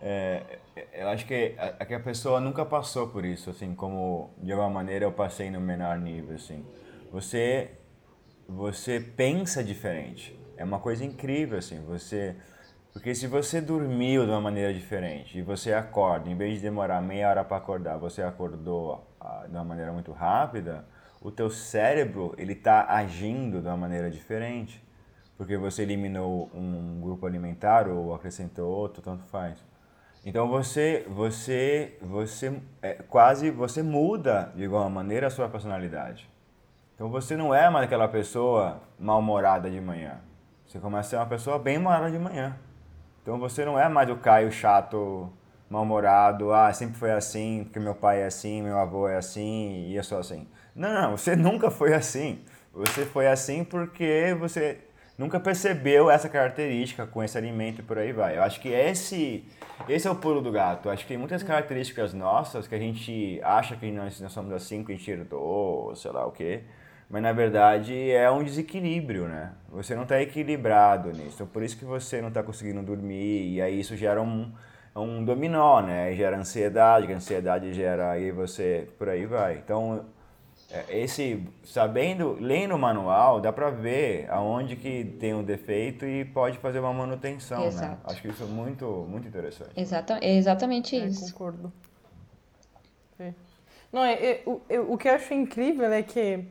Speaker 2: é, eu acho que a, que a pessoa nunca passou por isso, assim, como de alguma maneira eu passei no menor nível, assim. Você, você pensa diferente. É uma coisa incrível, assim, você... Porque se você dormiu de uma maneira diferente e você acorda, em vez de demorar meia hora para acordar, você acordou ah, de uma maneira muito rápida, o teu cérebro, ele está agindo de uma maneira diferente porque você eliminou um grupo alimentar ou acrescentou outro, tanto faz. Então você, você, você é, quase você muda de alguma maneira a sua personalidade. Então você não é mais aquela pessoa mal-humorada de manhã. Você começa a ser uma pessoa bem humorada de manhã. Então você não é mais o Caio chato, mal-humorado, ah, sempre foi assim, porque meu pai é assim, meu avô é assim e eu sou assim. Não, não, você nunca foi assim. Você foi assim porque você nunca percebeu essa característica com esse alimento e por aí vai. Eu acho que esse, esse é o pulo do gato. Eu acho que tem muitas características nossas que a gente acha que nós, nós somos assim, que a gente herdou, sei lá o quê. Mas na verdade é um desequilíbrio, né? Você não está equilibrado nisso. Então por isso que você não está conseguindo dormir e aí isso gera um, um dominó, né? Gera ansiedade, que ansiedade gera aí você por aí vai. Então esse sabendo lendo o manual dá para ver aonde que tem um defeito e pode fazer uma manutenção né? Exato. né acho que isso é muito muito interessante
Speaker 3: Exata, é exatamente é, isso
Speaker 1: concordo é. não é, é o, o que eu acho incrível é que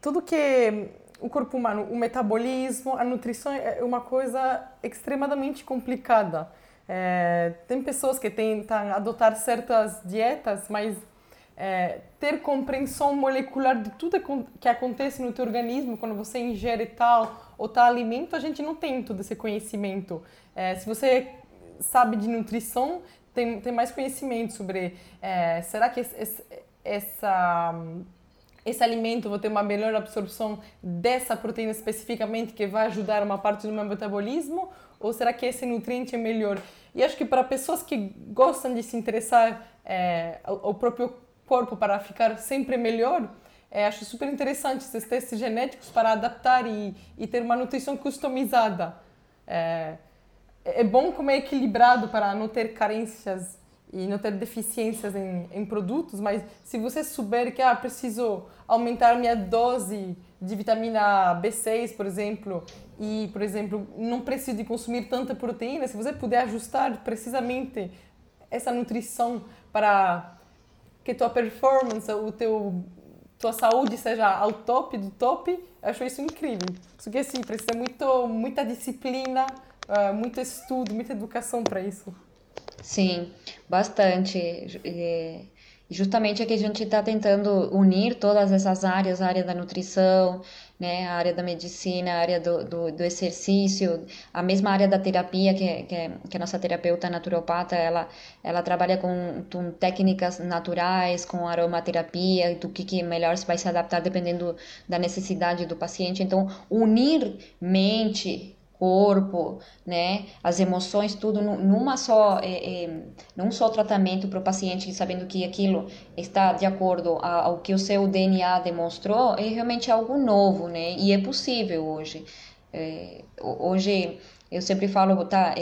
Speaker 1: tudo que o corpo humano o metabolismo a nutrição é uma coisa extremamente complicada é, tem pessoas que tentam adotar certas dietas mas é, ter compreensão molecular de tudo que acontece no teu organismo quando você ingere tal ou tal alimento, a gente não tem todo esse conhecimento. É, se você sabe de nutrição, tem, tem mais conhecimento sobre é, será que esse, essa, esse alimento vai ter uma melhor absorção dessa proteína especificamente que vai ajudar uma parte do meu metabolismo ou será que esse nutriente é melhor? E acho que para pessoas que gostam de se interessar é, ao próprio corpo para ficar sempre melhor, é, acho super interessante esses testes genéticos para adaptar e, e ter uma nutrição customizada. É, é bom como é equilibrado para não ter carências e não ter deficiências em, em produtos, mas se você souber que ah, preciso aumentar minha dose de vitamina B6, por exemplo, e, por exemplo, não preciso de consumir tanta proteína, se você puder ajustar precisamente essa nutrição para que tua performance, o teu tua saúde seja ao top do top, acho isso incrível. Isso que assim, precisa muito muita disciplina, uh, muito estudo, muita educação para isso.
Speaker 3: Sim, bastante. É, justamente é que a gente está tentando unir todas essas áreas, a área da nutrição, né, a área da medicina, a área do, do, do exercício, a mesma área da terapia, que, que, que, a nossa terapeuta naturopata, ela, ela trabalha com, com técnicas naturais, com aromaterapia, do que, que melhor vai se adaptar dependendo da necessidade do paciente. Então, unir mente, corpo, né, as emoções, tudo numa só, é, é, num só tratamento para o paciente, sabendo que aquilo está de acordo ao que o seu DNA demonstrou, é realmente algo novo, né, e é possível hoje. É, hoje, eu sempre falo, tá,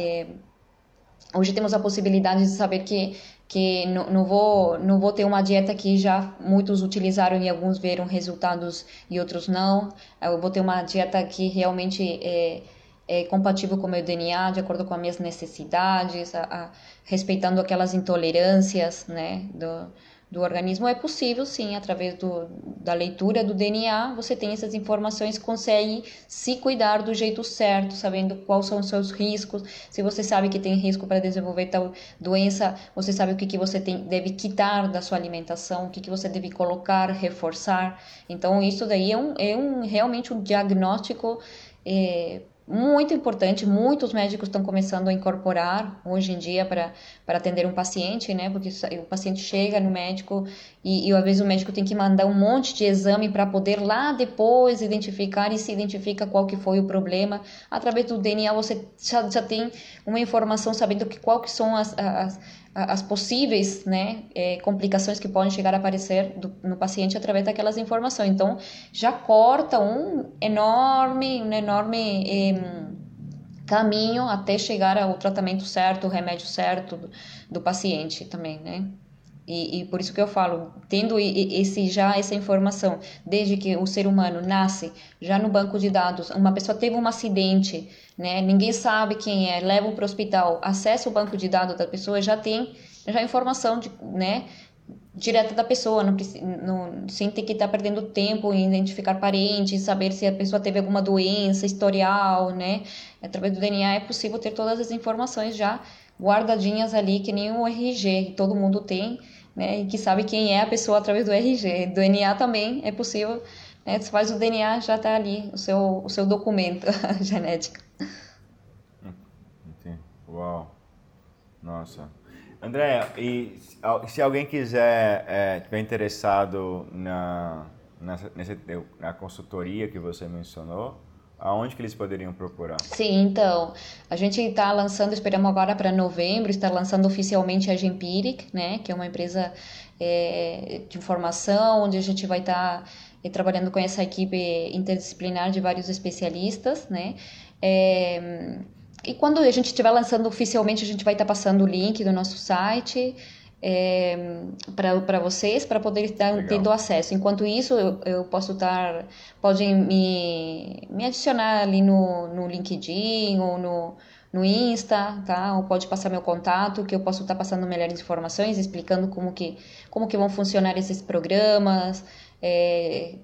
Speaker 3: hoje temos a possibilidade de saber que que não, não, vou não vou ter uma dieta que já muitos utilizaram e alguns viram resultados e outros não. Eu vou ter uma dieta que realmente é, é, compatível com o meu DNA, de acordo com as minhas necessidades, a, a, respeitando aquelas intolerâncias né, do, do organismo, é possível sim, através do, da leitura do DNA, você tem essas informações, consegue se cuidar do jeito certo, sabendo quais são os seus riscos. Se você sabe que tem risco para desenvolver tal doença, você sabe o que, que você tem, deve quitar da sua alimentação, o que, que você deve colocar, reforçar. Então, isso daí é, um, é um, realmente um diagnóstico. É, muito importante, muitos médicos estão começando a incorporar hoje em dia para, atender um paciente, né? Porque o paciente chega no médico e, e às vezes o médico tem que mandar um monte de exame para poder lá depois identificar e se identifica qual que foi o problema. Através do DNA você já, já tem uma informação sabendo que qual que são as, as as possíveis né, é, complicações que podem chegar a aparecer do, no paciente através daquelas informações. Então, já corta um enorme, um enorme caminho até chegar ao tratamento certo, o remédio certo do, do paciente também, né? E, e, por isso que eu falo, tendo esse já essa informação, desde que o ser humano nasce, já no banco de dados, uma pessoa teve um acidente, né? Ninguém sabe quem é, leva para o hospital, acessa o banco de dados da pessoa, já tem já informação de, né? direta da pessoa, não, não, sem ter que estar tá perdendo tempo em identificar parentes, saber se a pessoa teve alguma doença, historial, né? Através do DNA é possível ter todas as informações já guardadinhas ali, que nem o RG, todo mundo tem, né? E que sabe quem é a pessoa através do RG. Do DNA também é possível, né? Você faz o DNA, já está ali o seu, o seu documento (laughs) genético.
Speaker 2: Entendi. Uau. Nossa. André, e se alguém quiser, é, tiver interessado na, nessa, nessa, na consultoria que você mencionou, Aonde que eles poderiam procurar?
Speaker 3: Sim, então, a gente está lançando, esperamos agora para novembro, está lançando oficialmente a Gempiric, né, que é uma empresa é, de informação, onde a gente vai estar tá, é, trabalhando com essa equipe interdisciplinar de vários especialistas, né, é, e quando a gente estiver lançando oficialmente, a gente vai estar tá passando o link do nosso site, é, para vocês para poder estar tendo acesso. Enquanto isso, eu, eu posso estar, podem me, me adicionar ali no, no LinkedIn ou no, no Insta, tá? Ou pode passar meu contato, que eu posso estar passando melhores informações, explicando como que, como que vão funcionar esses programas. É...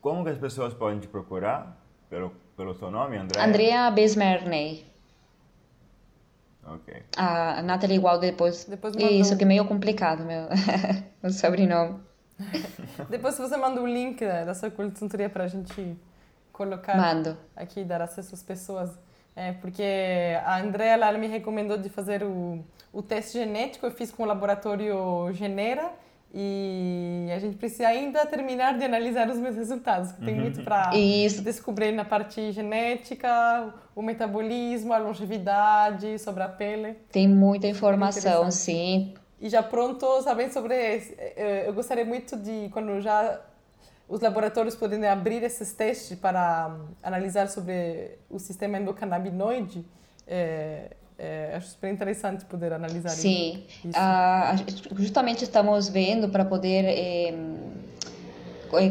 Speaker 2: Como que as pessoas podem te procurar? Pelo, pelo seu nome, André?
Speaker 3: Andrea Besmerney.
Speaker 2: Ok.
Speaker 3: A Nathalie igual depois. depois Isso, que é meio complicado, meu (laughs) o sobrenome. (laughs)
Speaker 1: depois você manda o link né, da sua consultoria para a gente colocar
Speaker 3: Mando.
Speaker 1: aqui e dar acesso às pessoas. É, porque a Andrea ela me recomendou de fazer o, o teste genético, eu fiz com o laboratório Genera e a gente precisa ainda terminar de analisar os meus resultados, que tem muito uhum. para descobrir na parte genética, o metabolismo, a longevidade, sobre a pele.
Speaker 3: Tem muita informação, sim.
Speaker 1: e já pronto, sabem sobre. Eh, eu gostaria muito de quando já os laboratórios podem abrir esses testes para um, analisar sobre o sistema endocannabinoide. É, é, acho super interessante poder analisar
Speaker 3: Sim, isso. Ah, justamente estamos vendo para poder é,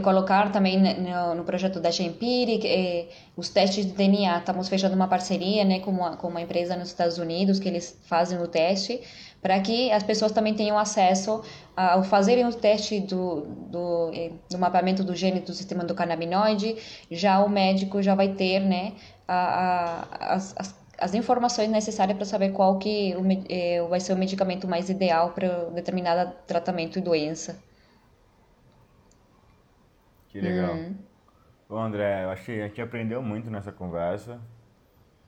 Speaker 3: colocar também no, no projeto da Empiric é, os testes de DNA. Estamos fechando uma parceria né, com, uma, com uma empresa nos Estados Unidos que eles fazem o teste para que as pessoas também tenham acesso ao fazerem o teste do, do, eh, do mapeamento do gene do sistema endocannabinoide, já o médico já vai ter né, a, a, as, as, as informações necessárias para saber qual que o, eh, vai ser o medicamento mais ideal para determinado tratamento e doença.
Speaker 2: Que legal. Hum. Bom, André, eu que a gente aprendeu muito nessa conversa.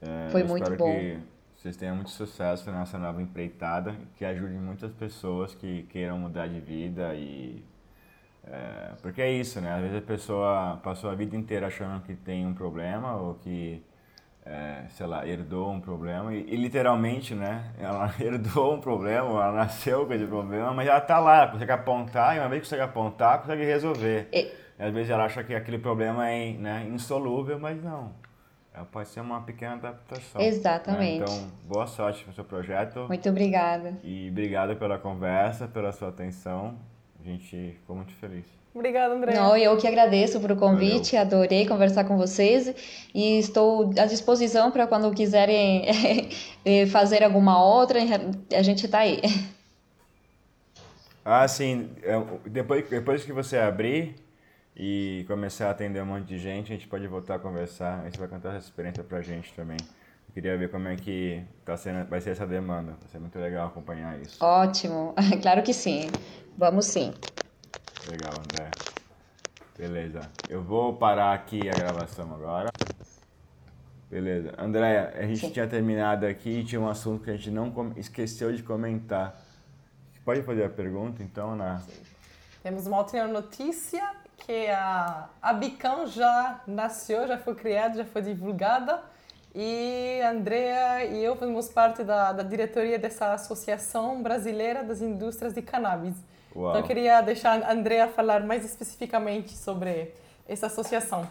Speaker 3: É, Foi muito bom. Que
Speaker 2: vocês tenham muito sucesso nessa nova empreitada, que ajude muitas pessoas que queiram mudar de vida e é, porque é isso, né? Às vezes a pessoa passou a vida inteira achando que tem um problema ou que, é, sei lá, herdou um problema e, e, literalmente, né? Ela (laughs) herdou um problema, ela nasceu com esse problema, mas ela tá lá, consegue apontar e uma vez que consegue apontar, consegue resolver. E... Às vezes ela acha que aquele problema é né, insolúvel, mas não. É, pode ser uma pequena adaptação.
Speaker 3: Né? Exatamente.
Speaker 2: Né? Então, boa sorte o seu projeto.
Speaker 3: Muito obrigada.
Speaker 2: E obrigado pela conversa, pela sua atenção. A gente ficou muito feliz.
Speaker 1: Obrigada, André.
Speaker 3: Não, eu que agradeço por o convite, Valeu. adorei conversar com vocês e estou à disposição para quando quiserem (laughs) eh, fazer alguma outra, a gente está aí.
Speaker 2: Ah, sim. É, depois, depois que você abrir, e começar a atender um monte de gente, a gente pode voltar a conversar. Aí você vai contar essa experiência pra gente também. Eu queria ver como é que tá sendo, vai ser essa demanda. Vai ser muito legal acompanhar isso.
Speaker 3: Ótimo, (laughs) claro que sim. Vamos sim.
Speaker 2: Legal, André. Beleza. Eu vou parar aqui a gravação agora. Beleza. Andréia, a gente sim. tinha terminado aqui e tinha um assunto que a gente não esqueceu de comentar. Pode fazer a pergunta, então, na...
Speaker 1: Temos uma outra notícia que a, a Bicam já nasceu, já foi criada, já foi divulgada e a Andrea e eu fazemos parte da, da diretoria dessa Associação Brasileira das Indústrias de Cannabis. Uau. Então eu queria deixar a Andrea falar mais especificamente sobre essa associação.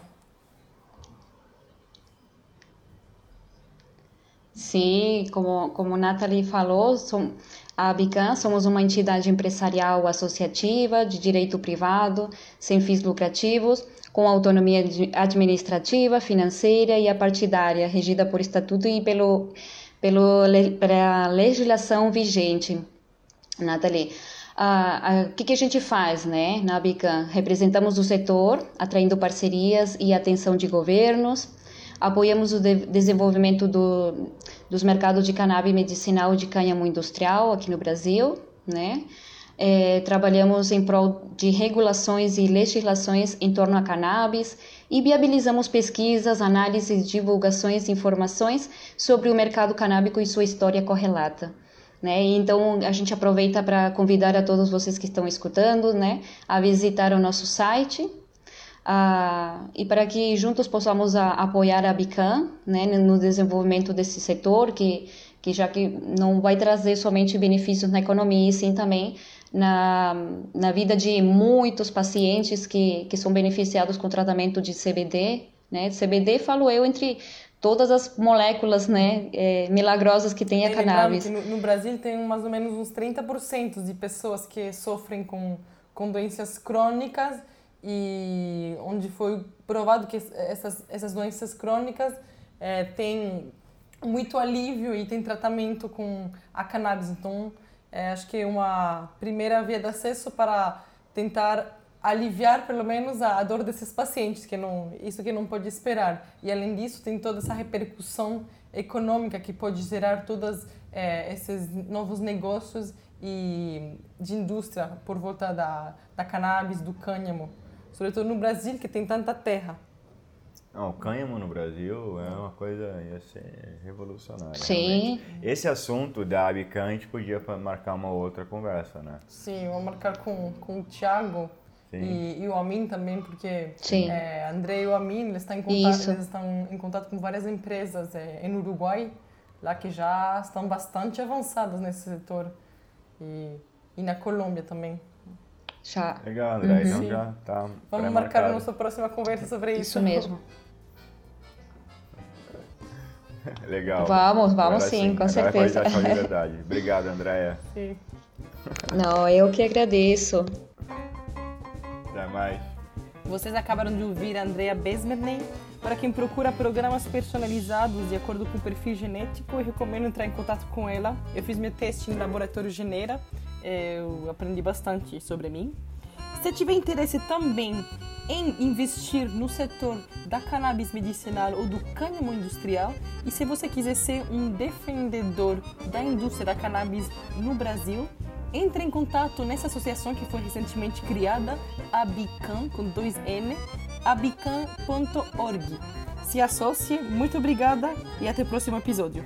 Speaker 3: Sim, como, como Nathalie falou, são, a Abican somos uma entidade empresarial associativa de direito privado, sem fins lucrativos, com autonomia administrativa, financeira e apartidária, regida por estatuto e pelo, pelo, pela legislação vigente. Nathalie, o que, a gente faz né, na Abican? Representamos o setor, atraindo parcerias e atenção de governos, apoiamos o de desenvolvimento do, dos mercados de cannabis medicinal de cânhamo industrial aqui no Brasil, né? É, trabalhamos em prol de regulações e legislações em torno a cannabis e viabilizamos pesquisas, análises, divulgações e informações sobre o mercado canábico e sua história correlata. Né? Então a gente aproveita para convidar a todos vocês que estão escutando, né, a visitar o nosso site ah, e para que juntos possamos a, apoiar a Bican né, no desenvolvimento desse setor, que, que já que não vai trazer somente benefícios na economia, e sim também na, na vida de muitos pacientes que, que são beneficiados com tratamento de CBD. Né? CBD, falo eu, entre todas as moléculas né, é, milagrosas que tem a cannabis.
Speaker 1: No, no Brasil tem mais ou menos uns 30% de pessoas que sofrem com, com doenças crônicas e onde foi provado que essas, essas doenças crônicas é, têm muito alívio e tem tratamento com a cannabis. Então, é, acho que é uma primeira via de acesso para tentar aliviar pelo menos a, a, dor desses pacientes, que não isso que não pode esperar. E além disso, tem toda essa repercussão econômica que pode gerar todos é, esses novos negócios e de indústria por volta da, da cannabis, do cânhamo sobretudo no Brasil, que tem tanta terra.
Speaker 2: Não, o cânhamo no Brasil é uma coisa ia ser revolucionária.
Speaker 3: Sim.
Speaker 2: Realmente. Esse assunto da Abican a gente podia marcar uma outra conversa, né?
Speaker 1: Sim, vou marcar com, com o Thiago e, e, o Amin também, porque Sim. É, André e o Amin eles estão em contato, eles estão em contato com várias empresas é, no Uruguai, lá que já estão bastante avançadas nesse setor. E E na Colômbia também.
Speaker 3: Já.
Speaker 2: Legal, André. Então
Speaker 1: Sim.
Speaker 2: já tá
Speaker 1: Vamos marcar a nossa próxima conversa sobre isso.
Speaker 3: Isso mesmo. (laughs)
Speaker 2: Legal.
Speaker 3: Vamos, vamos
Speaker 2: Agora
Speaker 3: sim, com
Speaker 2: Agora
Speaker 3: certeza.
Speaker 2: Pode dar de verdade. Obrigado, Andréia.
Speaker 1: Sim.
Speaker 3: Não, eu que agradeço.
Speaker 2: Até mais.
Speaker 1: Vocês acabaram de ouvir a Andrea Besmerney. Para quem procura programas personalizados de acordo com o perfil genético, eu recomendo entrar em contato com ela. Eu fiz meu teste no laboratório Genera, eu aprendi bastante sobre mim. Se tiver interesse também em investir no setor da cannabis medicinal ou do cânhamo industrial, e se você quiser ser um defendedor da indústria da cannabis no Brasil, entre em contato nessa associação que foi recentemente criada, a Bican, com dois N, abican.org. Se associe, muito obrigada e até o próximo episódio.